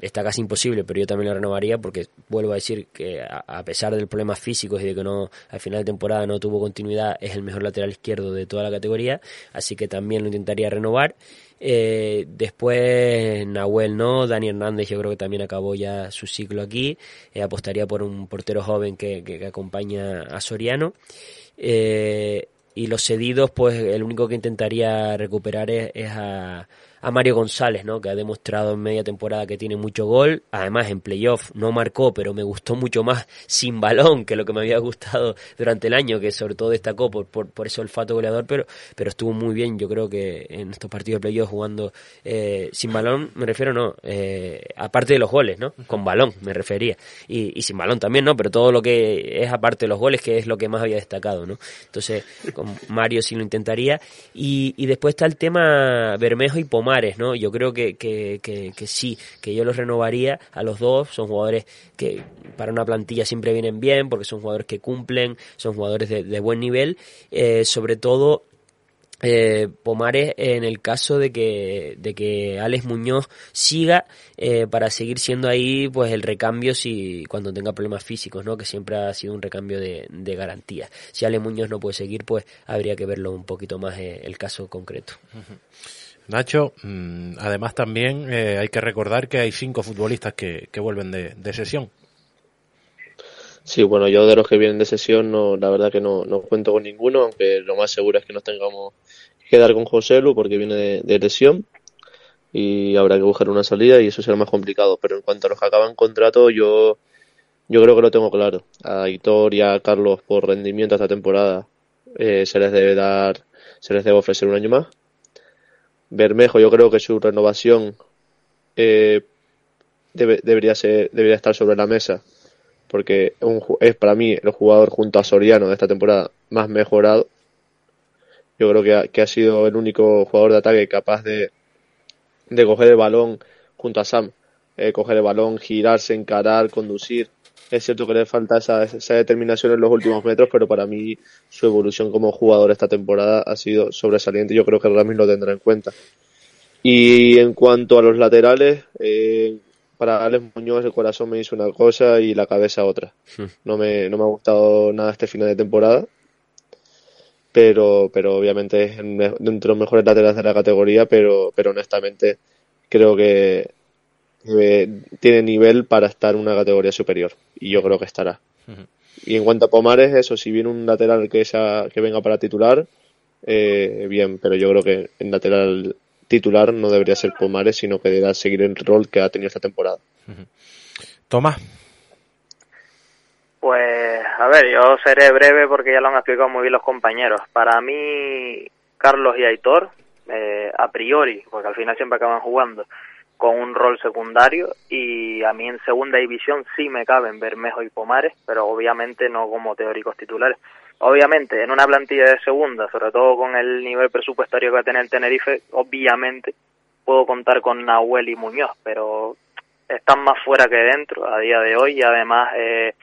Speaker 5: está casi imposible, pero yo también lo renovaría porque vuelvo a decir que a, pesar del problemas físicos y de que no al final de temporada no tuvo continuidad, es el mejor lateral izquierdo de toda la categoría, así que también lo intentaría renovar. Eh, después Nahuel no, Dani Hernández yo creo que también acabó ya su ciclo aquí, Eh, apostaría por un portero joven que, que- que acompaña a Soriano. Eh, y los cedidos, pues el único que intentaría recuperar es, es a, a Mario González, ¿no? Que ha demostrado en media temporada que tiene mucho gol. Además, en playoff no marcó, pero me gustó mucho más sin balón que lo que me había gustado durante el año, que sobre todo destacó por, por, por ese olfato goleador, pero, pero estuvo muy bien, yo creo que en estos partidos de playoff jugando eh, sin balón, me refiero, no, eh, aparte de los goles, ¿no? Con balón, me refería. Y, sin balón también, ¿no? Pero todo lo que es aparte de los goles, que es lo que más había destacado, ¿no? Entonces, con Mario sí lo intentaría. Y, y después está el tema Bermejo y Pomares, ¿no? Yo creo que, que, que, que sí, que yo los renovaría a los dos. Son jugadores que para una plantilla siempre vienen bien, porque son jugadores que cumplen, son jugadores de, de buen nivel. Eh, sobre todo eh, Pomares en el caso de que de que Alex Muñoz siga eh, para seguir siendo ahí pues el recambio si cuando tenga problemas físicos no que siempre ha sido un recambio de, de garantía si Alex Muñoz no puede seguir pues habría que verlo un poquito más eh, el caso concreto
Speaker 4: Nacho, mm, además también eh, hay que recordar que hay cinco futbolistas que, que vuelven de, de sesión.
Speaker 13: Sí, bueno, yo de los que vienen de sesión, no, la verdad que no, no cuento con ninguno, aunque lo más seguro es que nos tengamos que quedar con José Lu porque viene de, de lesión y habrá que buscar una salida y eso será más complicado. Pero en cuanto a los que acaban contrato, yo, yo creo que lo tengo claro. A Aitor y a Carlos por rendimiento esta temporada eh, se les debe dar, se les debe ofrecer un año más. Bermejo, yo creo que su renovación eh, debe- debería ser, debería estar sobre la mesa porque es, para mí el jugador junto a Soriano de esta temporada más mejorado. Yo creo que ha, sido el único jugador de ataque capaz de, de coger el balón junto a Sam, eh, coger el balón, girarse, encarar, conducir. Es cierto que le falta esa, esa determinación en los últimos metros, pero para mí su evolución como jugador esta temporada ha sido sobresaliente. Yo creo que Ramis lo tendrá en cuenta. Y en cuanto a los laterales, eh, para Alex Muñoz el corazón me hizo una cosa y la cabeza otra. No me, no me ha gustado nada este final de temporada, pero, pero obviamente es de los mejores laterales de la categoría, pero, pero honestamente creo que, que tiene nivel para estar en una categoría superior y yo creo que estará. Y en cuanto a Pomares, eso, si viene un lateral que, sea, que venga para titular, eh, bien, pero yo creo que el lateral titular no debería ser Pomares, sino que debería seguir el rol que ha tenido esta temporada.
Speaker 4: Tomás,
Speaker 14: Pues, a ver, yo seré breve porque ya lo han explicado muy bien los compañeros. Para mí, Carlos y Aitor, eh, a priori, porque al final siempre acaban jugando, con un rol secundario y a mí en segunda división sí me caben Bermejo y Pomares, pero obviamente no como teóricos titulares. Obviamente, en una plantilla de segunda, sobre todo con el nivel presupuestario que va a tener el Tenerife, obviamente puedo contar con Nahuel y Muñoz, pero están más fuera que dentro a día de hoy y además eh,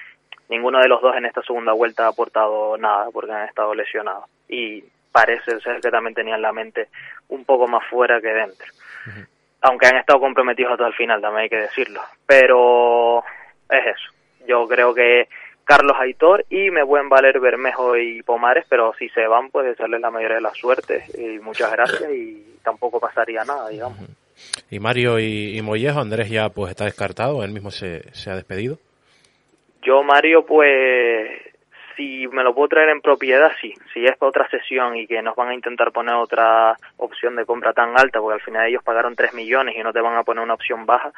Speaker 14: ninguno de los dos en esta segunda vuelta ha aportado nada porque han estado lesionados. Y parece ser que también tenían la mente un poco más fuera que dentro aunque han estado comprometidos hasta el final también hay que decirlo. Pero es eso. Yo creo que Carlos Aitor y me pueden valer Bermejo y Pomares pero si se van pues desearles la mayoría de las suertes y muchas gracias y tampoco pasaría nada digamos.
Speaker 4: Y Mario y, y Mollejo, Andrés ya pues está descartado, él mismo se, se ha despedido.
Speaker 14: Yo, Mario, pues si me lo puedo traer en propiedad, sí. Si es para otra sesión y que nos van a intentar poner otra opción de compra tan alta, porque al final ellos pagaron 3 millones y no te van a poner una opción baja,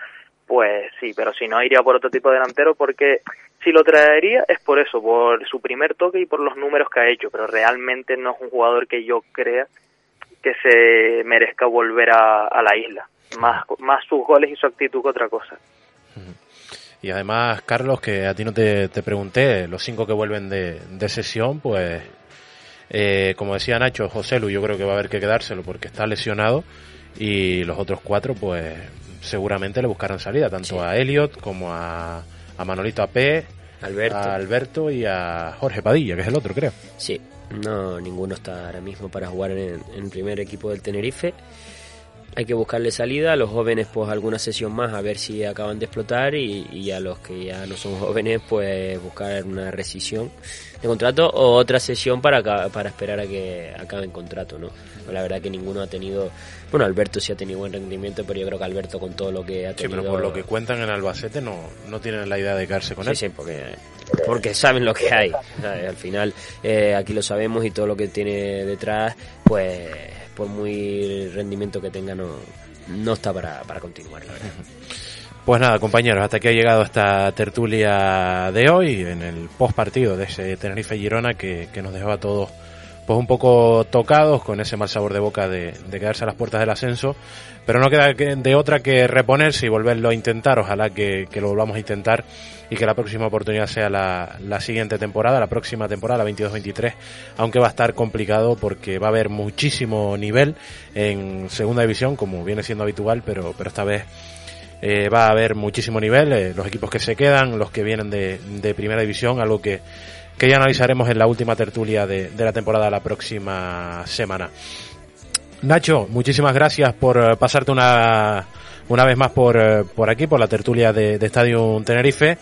Speaker 14: pues sí, pero si no iría por otro tipo de delantero porque si lo traería es por eso, por su primer toque y por los números que ha hecho, pero realmente no es un jugador que yo crea que se merezca volver a, a la isla. Más, más sus goles y su actitud que otra cosa.
Speaker 4: Y además, Carlos, que a ti no te, te pregunté, los cinco que vuelven de, de sesión, pues, eh, como decía Nacho, José Lu, yo creo que va a haber que quedárselo porque está lesionado. Y los otros cuatro, pues, seguramente le buscarán salida, tanto a Elliot como a, a Manolito AP,
Speaker 5: Alberto.
Speaker 4: a Alberto y a Jorge Padilla, que es el otro, creo.
Speaker 5: Sí, no, ninguno está ahora mismo para jugar en, en el primer equipo del Tenerife. Hay que buscarle salida a los jóvenes, pues alguna sesión más a ver si acaban de explotar y, y a los que ya no son jóvenes, pues buscar una rescisión de contrato o otra sesión para, para esperar a que acaben contrato, ¿no? Pero la verdad que ninguno ha tenido, bueno, Alberto sí ha tenido buen rendimiento, pero yo creo que Alberto con todo lo que ha
Speaker 4: Sí,
Speaker 5: tenido...
Speaker 4: pero por lo que cuentan en Albacete no, no tienen la idea de quedarse con
Speaker 5: Sí,
Speaker 4: él.
Speaker 5: sí, porque, porque saben lo que hay. ¿sabes? Al final, eh, aquí lo sabemos y todo lo que tiene detrás, pues por muy rendimiento que tenga, no, no está para, para continuar, la verdad.
Speaker 4: Pues nada, compañeros, hasta que ha llegado esta tertulia de hoy, en el post partido de ese Tenerife Girona que, que nos dejó a todos pues un poco tocados con ese mal sabor de boca de, de quedarse a las puertas del ascenso, pero no queda que- de otra que reponerse y volverlo a intentar, ojalá que, que lo volvamos a intentar y que la próxima oportunidad sea la, la siguiente temporada, la próxima temporada, la 22-23, aunque va a estar complicado porque va a haber muchísimo nivel en segunda división, como viene siendo habitual, pero, pero esta vez eh, va a haber muchísimo nivel, eh, los equipos que se quedan, los que vienen de, de primera división, algo que, que ya analizaremos en la última tertulia de, de la temporada la próxima semana. Nacho, muchísimas gracias por eh, pasarte una, una vez más por, eh, por aquí, por la tertulia de, de Estadio Tenerife.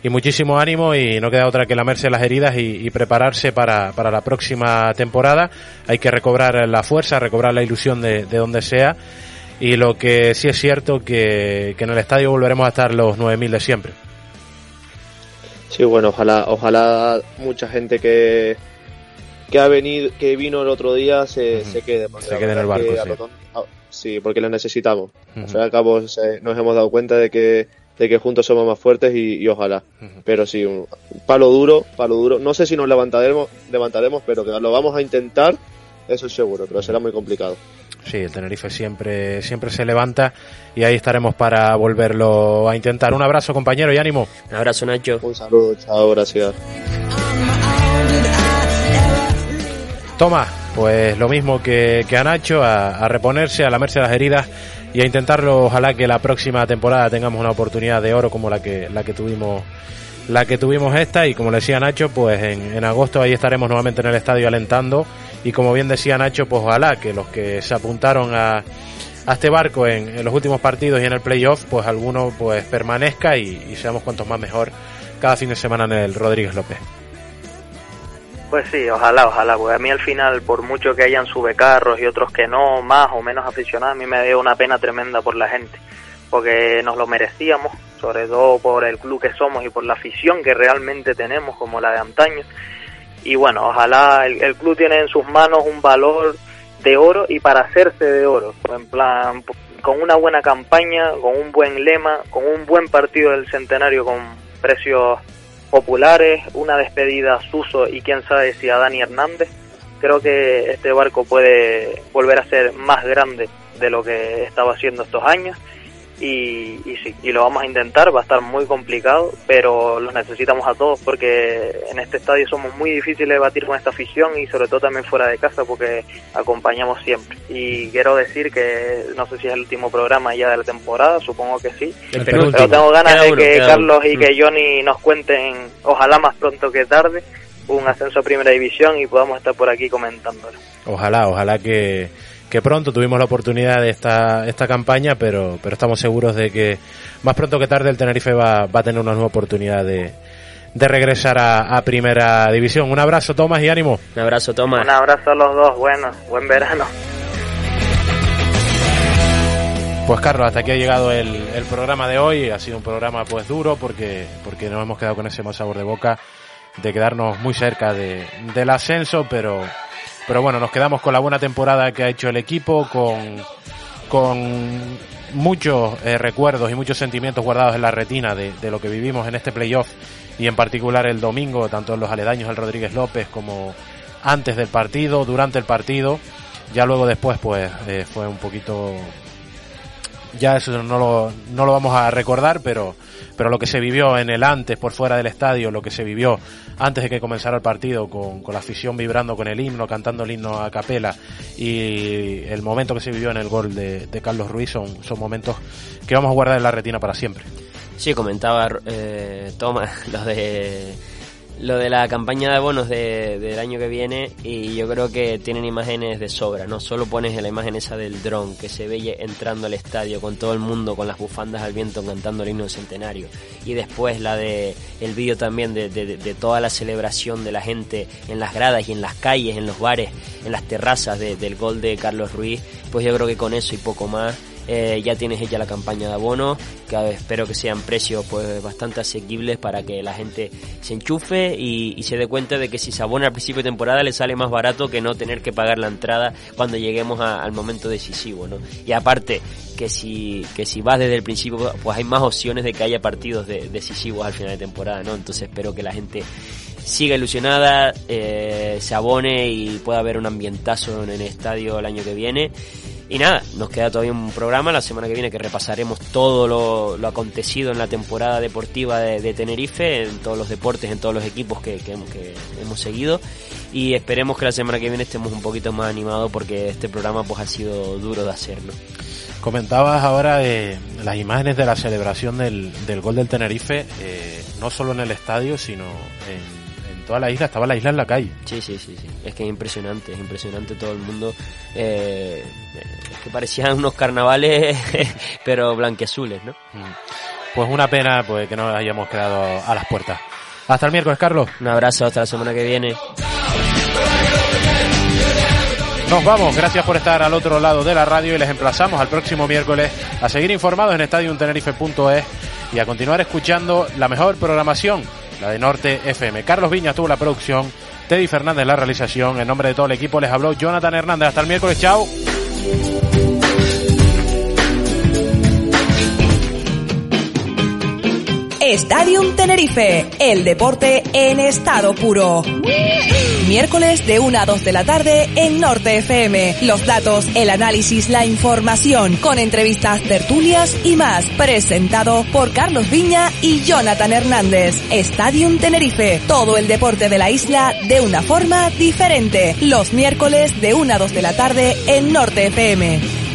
Speaker 4: Y muchísimo ánimo y no queda otra que lamerse las heridas y, y prepararse para, para la próxima temporada. Hay que recobrar la fuerza, recobrar la ilusión de, de donde sea. Y lo que sí es cierto que, que en el estadio volveremos a estar los 9.000 de siempre.
Speaker 13: Sí, bueno, ojalá, ojalá mucha gente que que ha venido, que vino el otro día se, se quede. porque
Speaker 4: Se quede en el barco, sí.
Speaker 13: Porque lo necesitamos. Al fin y al cabo se- nos hemos dado cuenta de que de que juntos somos más fuertes y, y ojalá. Pero sí, un palo duro, palo duro. No sé si nos levantaremos, levantaremos, pero que lo vamos a intentar, eso es seguro, pero será muy complicado.
Speaker 4: Sí, el Tenerife siempre, siempre se levanta y ahí estaremos para volverlo a intentar. Un abrazo, compañero, y ánimo.
Speaker 5: Un abrazo, Nacho.
Speaker 13: Un saludo, chao, gracias.
Speaker 4: Toma, pues lo mismo que, que a Nacho, a, a reponerse, a lamerse las heridas y a intentarlo. Ojalá que la próxima temporada tengamos una oportunidad de oro como la que, la que tuvimos la que tuvimos esta y como le decía Nacho, pues en, en agosto ahí estaremos nuevamente en el estadio alentando y como bien decía Nacho, pues ojalá que los que se apuntaron a, a este barco en, en los últimos partidos y en el playoff, pues alguno pues permanezca y, y seamos cuantos más mejor cada fin de semana en el Rodríguez López.
Speaker 14: Pues sí, ojalá, ojalá, porque a mí al final, por mucho que hayan subecarros y otros que no, más o menos aficionados, a mí me dio una pena tremenda por la gente, porque nos lo merecíamos, sobre todo por el club que somos y por la afición que realmente tenemos, como la de antaño. Y bueno, ojalá el, club tiene en sus manos un valor de oro y para hacerse de oro, en plan, con una buena campaña, con un buen lema, con un buen partido del centenario con precios populares, una despedida a Suso y quién sabe si a Dani Hernández. Creo que este barco puede volver a ser más grande de lo que estaba haciendo estos años y, y sí, y lo vamos a intentar, va a estar muy complicado, pero los necesitamos a todos porque en este estadio somos muy difíciles de batir con esta afición y sobre todo también fuera de casa porque acompañamos siempre. Y quiero decir que no sé si es el último programa ya de la temporada, supongo que sí,
Speaker 5: El
Speaker 14: pero tengo ganas
Speaker 5: Queda
Speaker 14: de que Carlos
Speaker 5: uno.
Speaker 14: y que Johnny nos cuenten, ojalá más pronto que tarde, un ascenso a primera división y podamos estar por aquí comentándolo.
Speaker 4: Ojalá, ojalá que, que pronto tuvimos la oportunidad de esta, esta campaña, pero, pero estamos seguros de que más pronto que tarde el Tenerife va, va a tener una nueva oportunidad de, de regresar a, a primera división. Un abrazo, Tomás, y ánimo.
Speaker 5: Un abrazo, Tomás.
Speaker 14: Un abrazo a los dos, bueno, buen verano.
Speaker 4: Pues Carlos, hasta aquí ha llegado el, el programa de hoy. Ha sido un programa pues duro porque, porque nos hemos quedado con ese mal sabor de boca de quedarnos muy cerca de, del ascenso, pero, pero bueno, nos quedamos con la buena temporada que ha hecho el equipo, con, con muchos eh, recuerdos y muchos sentimientos guardados en la retina de, de lo que vivimos en este playoff y en particular el domingo, tanto en los aledaños del Rodríguez López como antes del partido, durante el partido. Ya luego después pues eh, fue un poquito ya eso no lo, no lo vamos a recordar, pero, pero lo que se vivió en el antes, por fuera del estadio, lo que se vivió antes de que comenzara el partido, con, con la afición vibrando con el himno, cantando el himno a capela, y el momento que se vivió en el gol de, Carlos Ruiz, son, son momentos que vamos a guardar en la retina para siempre.
Speaker 5: Sí, comentaba eh, Tomás lo de lo de la campaña de bonos de- del año que viene y yo creo que tienen imágenes de sobra, no solo pones la imagen esa del dron que se ve entrando al estadio con todo el mundo con las bufandas al viento cantando el himno del centenario. Y después la de el vídeo también de, de- toda la celebración de la gente en las gradas y en las calles, en los bares, en las terrazas de- del gol de Carlos Ruiz, pues yo creo que con eso y poco más Eh, ya tienes hecha la campaña de abonos, que espero que sean precios pues bastante asequibles para que la gente se enchufe y, se dé cuenta de que si se abona al principio de temporada le sale más barato que no tener que pagar la entrada cuando lleguemos a- al momento decisivo, ¿no? Y aparte, que si, que si vas desde el principio, pues hay más opciones de que haya partidos de- decisivos al final de temporada, ¿no? Entonces espero que la gente siga ilusionada, eh, se abone y pueda haber un ambientazo en el estadio el año que viene. Y nada, nos queda todavía un programa la semana que viene que repasaremos todo lo, lo acontecido en la temporada deportiva de, de Tenerife, en todos los deportes, en todos los equipos que, que- que hemos seguido. Y esperemos que la semana que viene estemos un poquito más animados porque este programa pues ha sido duro de hacer, ¿no?
Speaker 4: Comentabas ahora eh, las imágenes de la celebración del, del gol del Tenerife, eh, no solo en el estadio, sino en toda la isla. Estaba la isla en la calle.
Speaker 5: Sí, sí, sí, sí. Es que es impresionante, es impresionante todo el mundo. Eh, es que parecían unos carnavales, pero blanqueazules, ¿no?
Speaker 4: Pues una pena pues que nos hayamos quedado a las puertas. Hasta el miércoles, Carlos.
Speaker 5: Un abrazo, hasta la semana que viene.
Speaker 4: Nos vamos, gracias por estar al otro lado de la radio y les emplazamos al próximo miércoles a seguir informados en estadiumtenerife.es y a continuar escuchando la mejor programación, la de Norte FM. Carlos Viñas tuvo la producción, Teddy Fernández la realización, en nombre de todo el equipo les habló Jonathan Hernández. Hasta el miércoles, chao.
Speaker 3: Stadium Tenerife, el deporte en estado puro. Miércoles de 1 a 2 de la tarde en Norte FM. Los datos, el análisis, la información, con entrevistas, tertulias y más. Presentado por Carlos Viña y Jonathan Hernández. Stadium Tenerife, todo el deporte de la isla de una forma diferente. Los miércoles de 1 a 2 de la tarde en Norte FM.